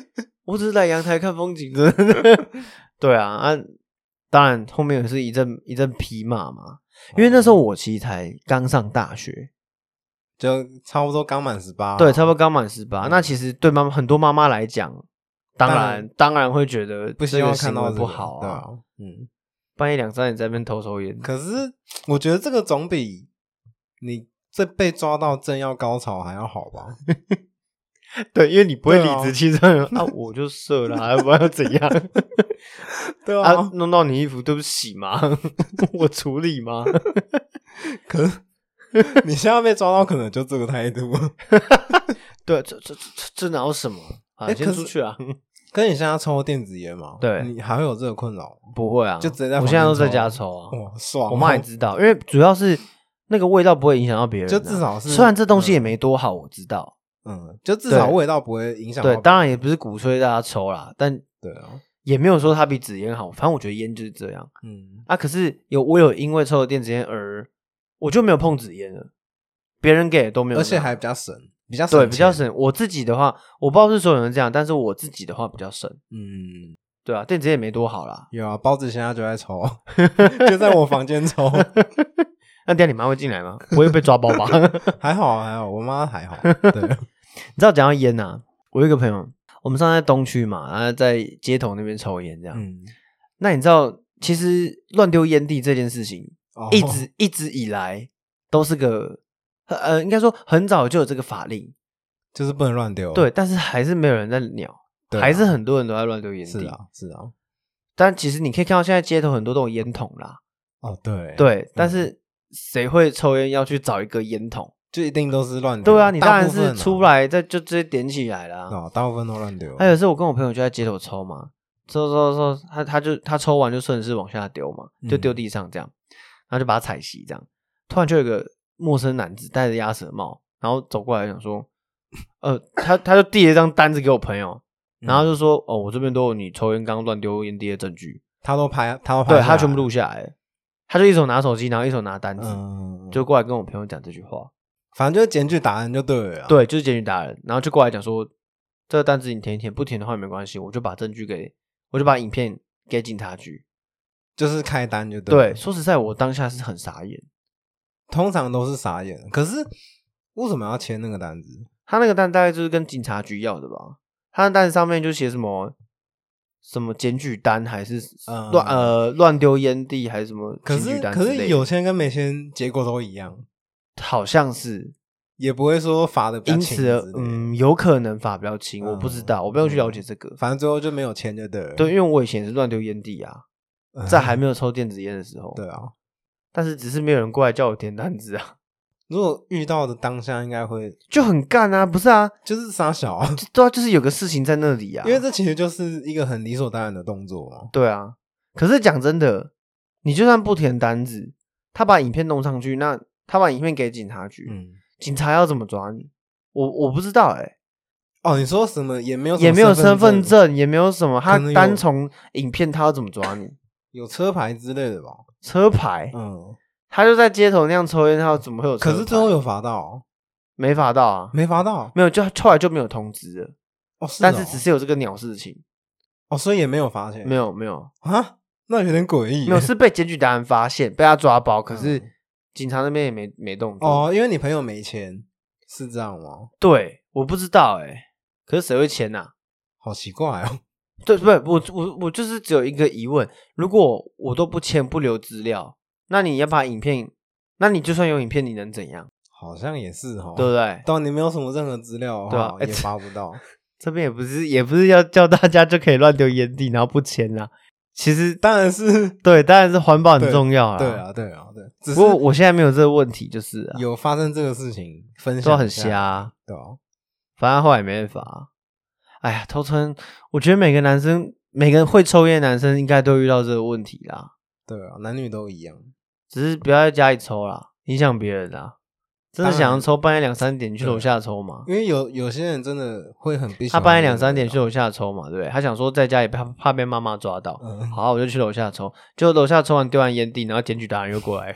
我只是来阳台看风景的。对啊啊，当然后面也是一阵一阵批骂嘛，因为那时候我其实才刚上大学，就差不多刚满十八，对，差不多刚满十八。那其实对妈妈很多妈妈来讲，当当然然当然会觉得不希望看到不好啊，嗯。半夜两三点在那边偷抽烟，可是我觉得这个总比你这被抓到正要高潮还要好吧？对，因为你不会理直气壮那，我就射了，还不然要怎样？对啊，弄到你衣服，对不起吗？我处理吗？可是 你现在被抓到，可能就这个态度。对，这这这这哪有什么啊？先欸可是出去啊！跟你现在抽电子烟嘛，对你还会有这个困扰？不会啊，就直接在我现在都在家抽啊。哇，爽哦！我妈也知道，因为主要是那个味道不会影响到别人啊，就至少是虽然这东西也嗯没多好，我知道。嗯，就至少味道不会影响对，当然也不是鼓吹大家抽啦，但对啊，也没有说它比纸烟好。反正我觉得烟就是这样嗯，啊。可是有我有因为抽了电子烟而我就没有碰纸烟了，别人给的都没有，而且还比较省，比较省对比较钱。省。我自己的话，我不知道是所有人这样，但是我自己的话比较省。嗯，对啊，电子烟也没多好啦。有啊，包子现在就在抽，就在我房间抽，那等一下你妈会进来吗？不会被抓包吧？还好啊还好，我妈还好。对，你知道讲到烟呐、我有一个朋友，我们上次在东区嘛，然后在街头那边抽烟这样。嗯，那你知道，其实乱丢烟蒂这件事情，哦一直一直以来都是个呃，应该说很早就有这个法令，就是不能乱丢。对，但是还是没有人在鸟，还是很多人都在乱丢烟蒂。是啊，是啊。但其实你可以看到现在街头很多都有烟筒啦，哦，对对，但是谁会抽烟要去找一个烟筒？就一定都是乱丢。对啊，你当然是出来再就直接点起来啦。哦，大部分都乱丢。还有是我跟我朋友就在街头抽嘛，抽抽抽，他他就他抽完就顺势往下丢嘛，就丢地上这样，然后就把他踩熄这样。突然就有一个陌生男子戴着鸭舌帽，然后走过来想说，呃，他他就递了一张单子给我朋友，然后就说，哦，我这边都有你抽烟刚乱丢烟蒂的证据，他都拍，他都拍，对他全部录下来，他就一手拿手机，然后一手拿单子，嗯，就过来跟我朋友讲这句话，反正就是检举打人就对了啊。对，就是检举达人，然后就过来讲说，这个单子你填一填，不填的话也没关系，我就把证据给，我就把影片给警察局。就是开单就对，对说实在，我当下是很傻眼。通常都是傻眼。可是为什么要签那个单子？他那个单大概就是跟警察局要的吧？他的单上面就写什么什么检举单，还是呃乱丢烟蒂，还是什么可检举是可是有签跟没签结果都一样，好像是，也不会说罚的因此嗯，有可能罚比较轻，我不知道，我不用去了解这个。反正最后就没有签就对了。对，因为我以前是乱丢烟蒂啊，嗯在还没有抽电子烟的时候。对啊，但是只是没有人过来叫我填单子啊，如果遇到的当下应该会就很干啊，不是啊？就是傻小啊，对啊，就是有个事情在那里啊。因为这其实就是一个很理所当然的动作嘛。对啊，可是讲真的，你就算不填单子，他把影片弄上去，那他把影片给警察局，嗯，警察要怎么抓你？我我不知道哎、哦，你说什么也没有也没有身份份，证，也没有什么，他单从影片他要怎么抓你？有车牌之类的吧？车牌，嗯，他就在街头那样抽烟，他怎么会有车牌？可是最后有罚到，没罚到啊？没罚到没有，就后来就没有通知了，哦，是哦但是只是有这个鸟事情，哦，所以也没有罚钱，没有没有啊，那有点诡异耶，没有是被检举达人发现，被他抓包，可是嗯警察那边也没没动作。哦，因为你朋友没钱，是这样吗？对，我不知道哎、可是谁会签呐、好奇怪哦，对，不是我我我就是只有一个疑问：如果我都不签不留资料，那你要把影片，那你就算有影片，你能怎样？好像也是哈，对不对？当你没有什么任何资料的对啊也发不到。这边也不是也不是要叫大家就可以乱丢烟蒂，然后不签啦。其实当然是对，当然是环保很重要啦。对，啊，对啊，对。只是不过我现在没有这个问题，就是啊，有发生这个事情，分都很享一下瞎啊，对啊，反正后来也没办法啊。哎呀，头疼，我觉得每个男生，每个会抽烟的男生应该都遇到这个问题啦。对啊，男女都一样。只是不要在家里抽啦，影响别人啦。真的想要抽，半夜两三点去对楼下抽嘛？因为有有些人真的会很不喜欢他半夜那个两三点去楼下抽嘛，对不对？他想说在家也怕怕被妈妈抓到，嗯。好，我就去楼下抽，就楼下抽完丢完烟蒂，然后检举达人又过来，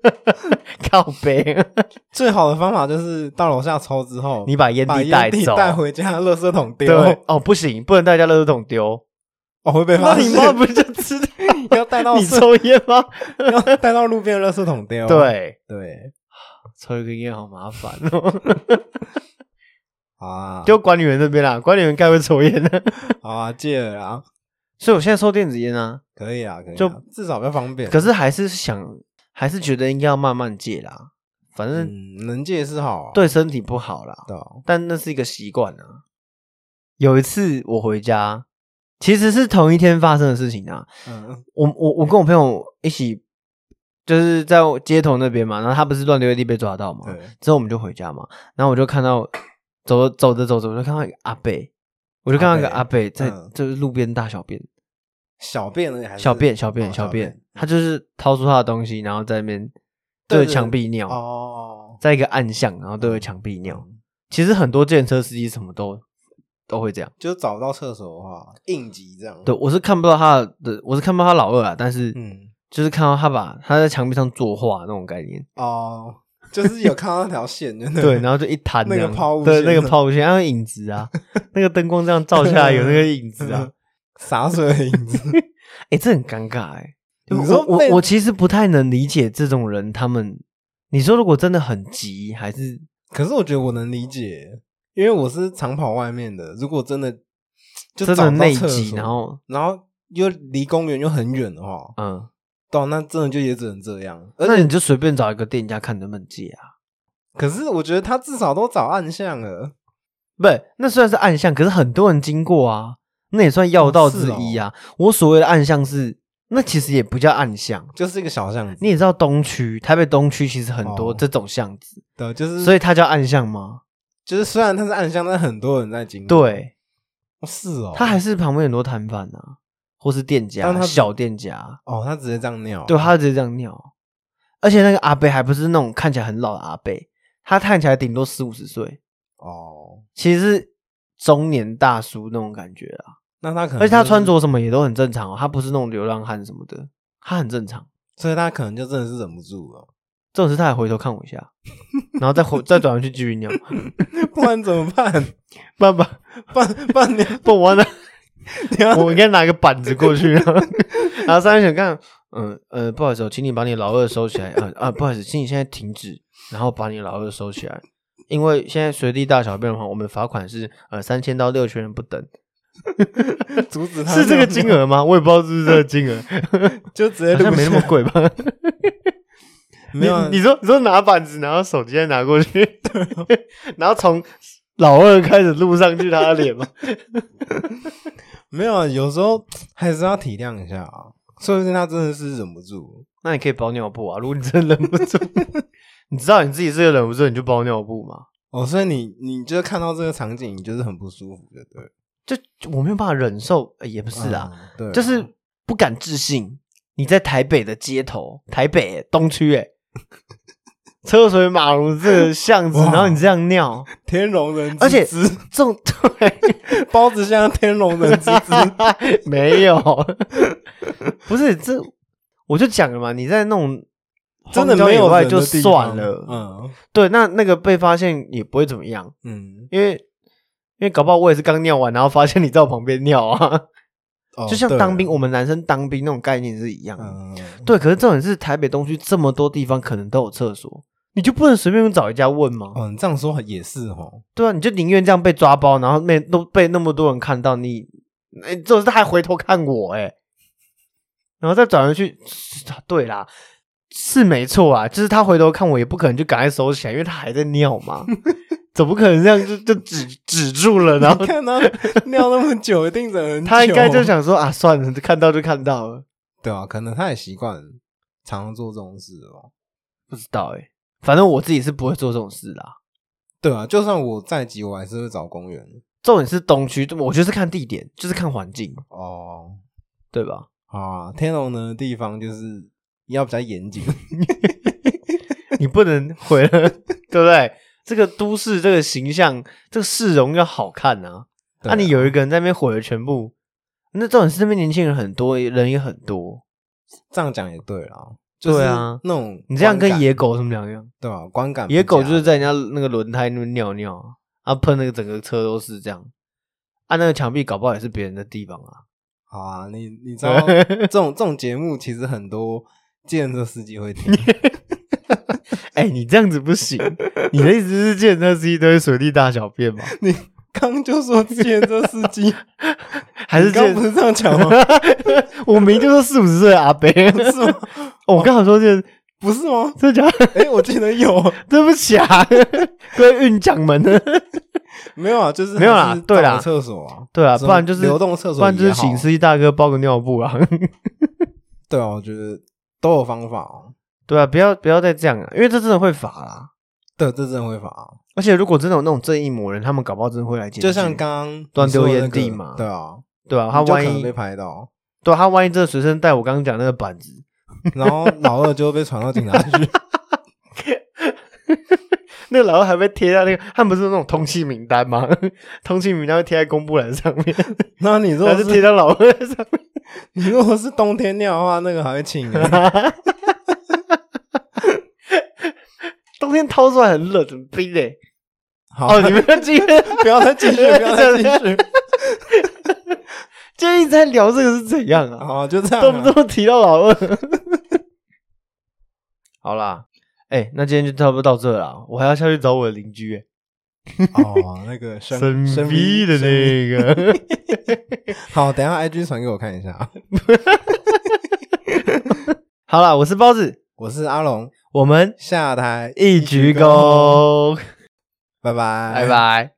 靠背，最好的方法就是到楼下抽之后，你把烟把蒂带走，带回家，垃圾桶丢。对，哦，不行，不能带家垃圾桶丢，哦，会被那发现。你妈不就知道？要带到你社抽烟吗？要带到路边的垃圾桶丢。对，对，抽一根烟好麻烦哦，啊，就管理员那边啦，管理员该会抽烟的，好 啊，戒了啊，所以我现在抽电子烟啊，可以啊，可以啊，就至少比较方便。可是还是想，还是觉得应该要慢慢戒啦，反正嗯，能戒是好啊，对身体不好啦。但那是一个习惯啊。有一次我回家，其实是同一天发生的事情啊。嗯。我我我跟我朋友一起，就是在街头那边嘛，然后他不是乱丢一地被抓到嘛，之后我们就回家嘛，然后我就看到走走着走着，我就看到一个阿伯，我就看到一个阿阿伯伯在嗯。就是路边大小便，小便而已还是？小便小便哦小便，他就是掏出他的东西，然后在那边对着墙壁尿，哦，在一个暗巷，然后对着墙壁尿。嗯。其实很多电车司机什么都都会这样。就找不到厕所的话，应急这样。对，我是看不到他的，我是看不到他老二啊，但是嗯，就是看到他把他在墙壁上作画那种概念。哦，就是有看到那条线，对，然后就一弹那个抛物线那个抛物线，还有影子啊，那个灯光这样照下来有那个影子啊，洒水的影子。哎、这很尴尬哎、你说我我其实不太能理解这种人，他们你说如果真的很急，还是可是我觉得我能理解，因为我是长跑外面的。如果真的就真的内急，然后然后又离公园又很远的话，嗯，对啊，那真的就也只能这样。而且那你就随便找一个店家看能不能借啊。可是我觉得他至少都找暗巷了。不是，那虽然是暗巷，可是很多人经过啊，那也算要道之一啊。我所谓的暗巷是，那其实也不叫暗巷。就是一个小巷子，你也知道东区，台北东区其实很多哦这种巷子，对，就是所以它叫暗巷吗？就是虽然它是暗巷，但很多人在经过。对，哦，是哦，它还是旁边很多摊贩啊，或是店家小店家，哦，他直接这样尿，对，他直接这样尿。而且那个阿贝还不是那种看起来很老的阿贝，他看起来顶多四五十岁，哦，其实是中年大叔那种感觉啊。那他可能，而且他穿，着什么也都很正常哦，他不是那种流浪汉什么的，他很正常。所以他可能就真的是忍不住了，这种事他还回头看我一下，然后再回再转回去继续尿。不然怎么办？爸爸，不然 不然你不完了，我应该拿个板子过去，然后 然后三人想看，嗯呃，不好意思哦，请你把你老二收起来，啊啊，不好意思，请你现在停止，然后把你老二收起来，因为现在随地大小便的话，我们罚款是呃三千到六千元不等，阻止他？是这个金，额吗？我也不知道是不是这个金额，就直接录好像没那么下贵吧？没有啊你你说你说拿板子，然后手机再拿过去，然后从老二开始录上去他的脸吗？没有啊，有时候还是要体谅一下啊，说不定他真的是忍不住。那你可以包尿布啊，如果你真的忍不住，你知道你自己是个忍不住，你就包尿布嘛。哦，所以你你就是看到这个场景，你就是很不舒服的，对？就我没有办法忍受，呃也不是啊，嗯，对啊，就是不敢置信，你在台北的街头，台北欸东区，哎，车水马龙这个巷子，然后你这样尿，天龙人之而且姿。这种 对，包子像天龙人之姿，没有，不是这，我就讲了嘛，你在那种真的没有野外就算了，嗯。对，那那个被发现也不会怎么样，嗯，因为因为搞不好我也是刚尿完，然后发现你在我旁边尿啊，哦就像当兵，我们男生当兵那种概念是一样的。嗯，对，可是重点是台北东区这么多地方可能都有厕所，你就不能随便找一家问吗？嗯，这样说也是哦，对啊，你就宁愿这样被抓包，然后被都被那么多人看到你，哎，这种是他还回头看我哎，然后再转回去，对啦，是没错啊，就是他回头看我，也不可能就赶快收起来，因为他还在尿嘛，总不可能这样就就止止住了，然后 看他尿那么久，一定忍很久。他应该就想说啊，算了，看到就看到了，对啊，可能他也习惯常常做这种事哦。不知道哎，反正我自己是不会做这种事啦。对啊，就算我再急，我还是会找公园。重点是东区，我就是看地点，就是看环境，哦，对吧？啊，天龙的地方就是要比较严谨。你不能毁了，对不对？这个都市这个形象，这个市容要好看啊。那、你有一个人在那边毁了全部，那重点是那边年轻人很多，人也很多，这样讲也对啦，就是对啊那种你这样跟野狗有什么两样？对吧？观感野狗就是在人家那个轮胎那边尿尿啊，啊喷那个整个车都是这样，啊那个墙壁搞不好也是别人的地方啊。好啊，你你知道这种这种节目其实很多计程车司机会听，哎、你这样子不行，你的意思是健车司机都会随地大小便吗？你刚就说计程车司机，还是刚不是这样讲吗？我明明就说四五十岁的阿伯，是吗？哦我刚好说健，不是吗？真的假的？哎，我记得有，对不起啊，各位运将们，没有啊？就是没有啦对啦厕所啊，对啊，不然就是流动厕所不然就是请司机大哥包个尿布啊。对啊，我觉得都有方法哦。对啊，不要不要再这样啊，因为这真的会罚啦。对，这真的会罚啊，而且如果真的有那种正义魔人，他们搞不好真的会来检举。就像刚刚乱丢烟蒂嘛对啊，对啊，他万一被拍到，对啊他万一真的随身带我刚刚讲那个板子，然后老二就被传到警察局。那个老二还被贴在那个，他们不是那种通缉名单吗？通缉名单会贴在公布栏上面，那你如果是贴在老二上面？你如果是冬天尿的话，那个还会请人。冬天掏出来很冷，很冰嘞。好，哦，你们今天 不要再继续，不要再继续。今天一直在聊这个是怎样啊？好，就这样啊。动不动提到老二。好啦，哎、那今天就差不多到这了啦，我还要下去找我的邻居、欸，哦，那个神神秘的那个。好，等一下 IG 传给我看一下。好了，我是包子，我是阿龙，我们下台一鞠，躬，拜拜，拜。拜。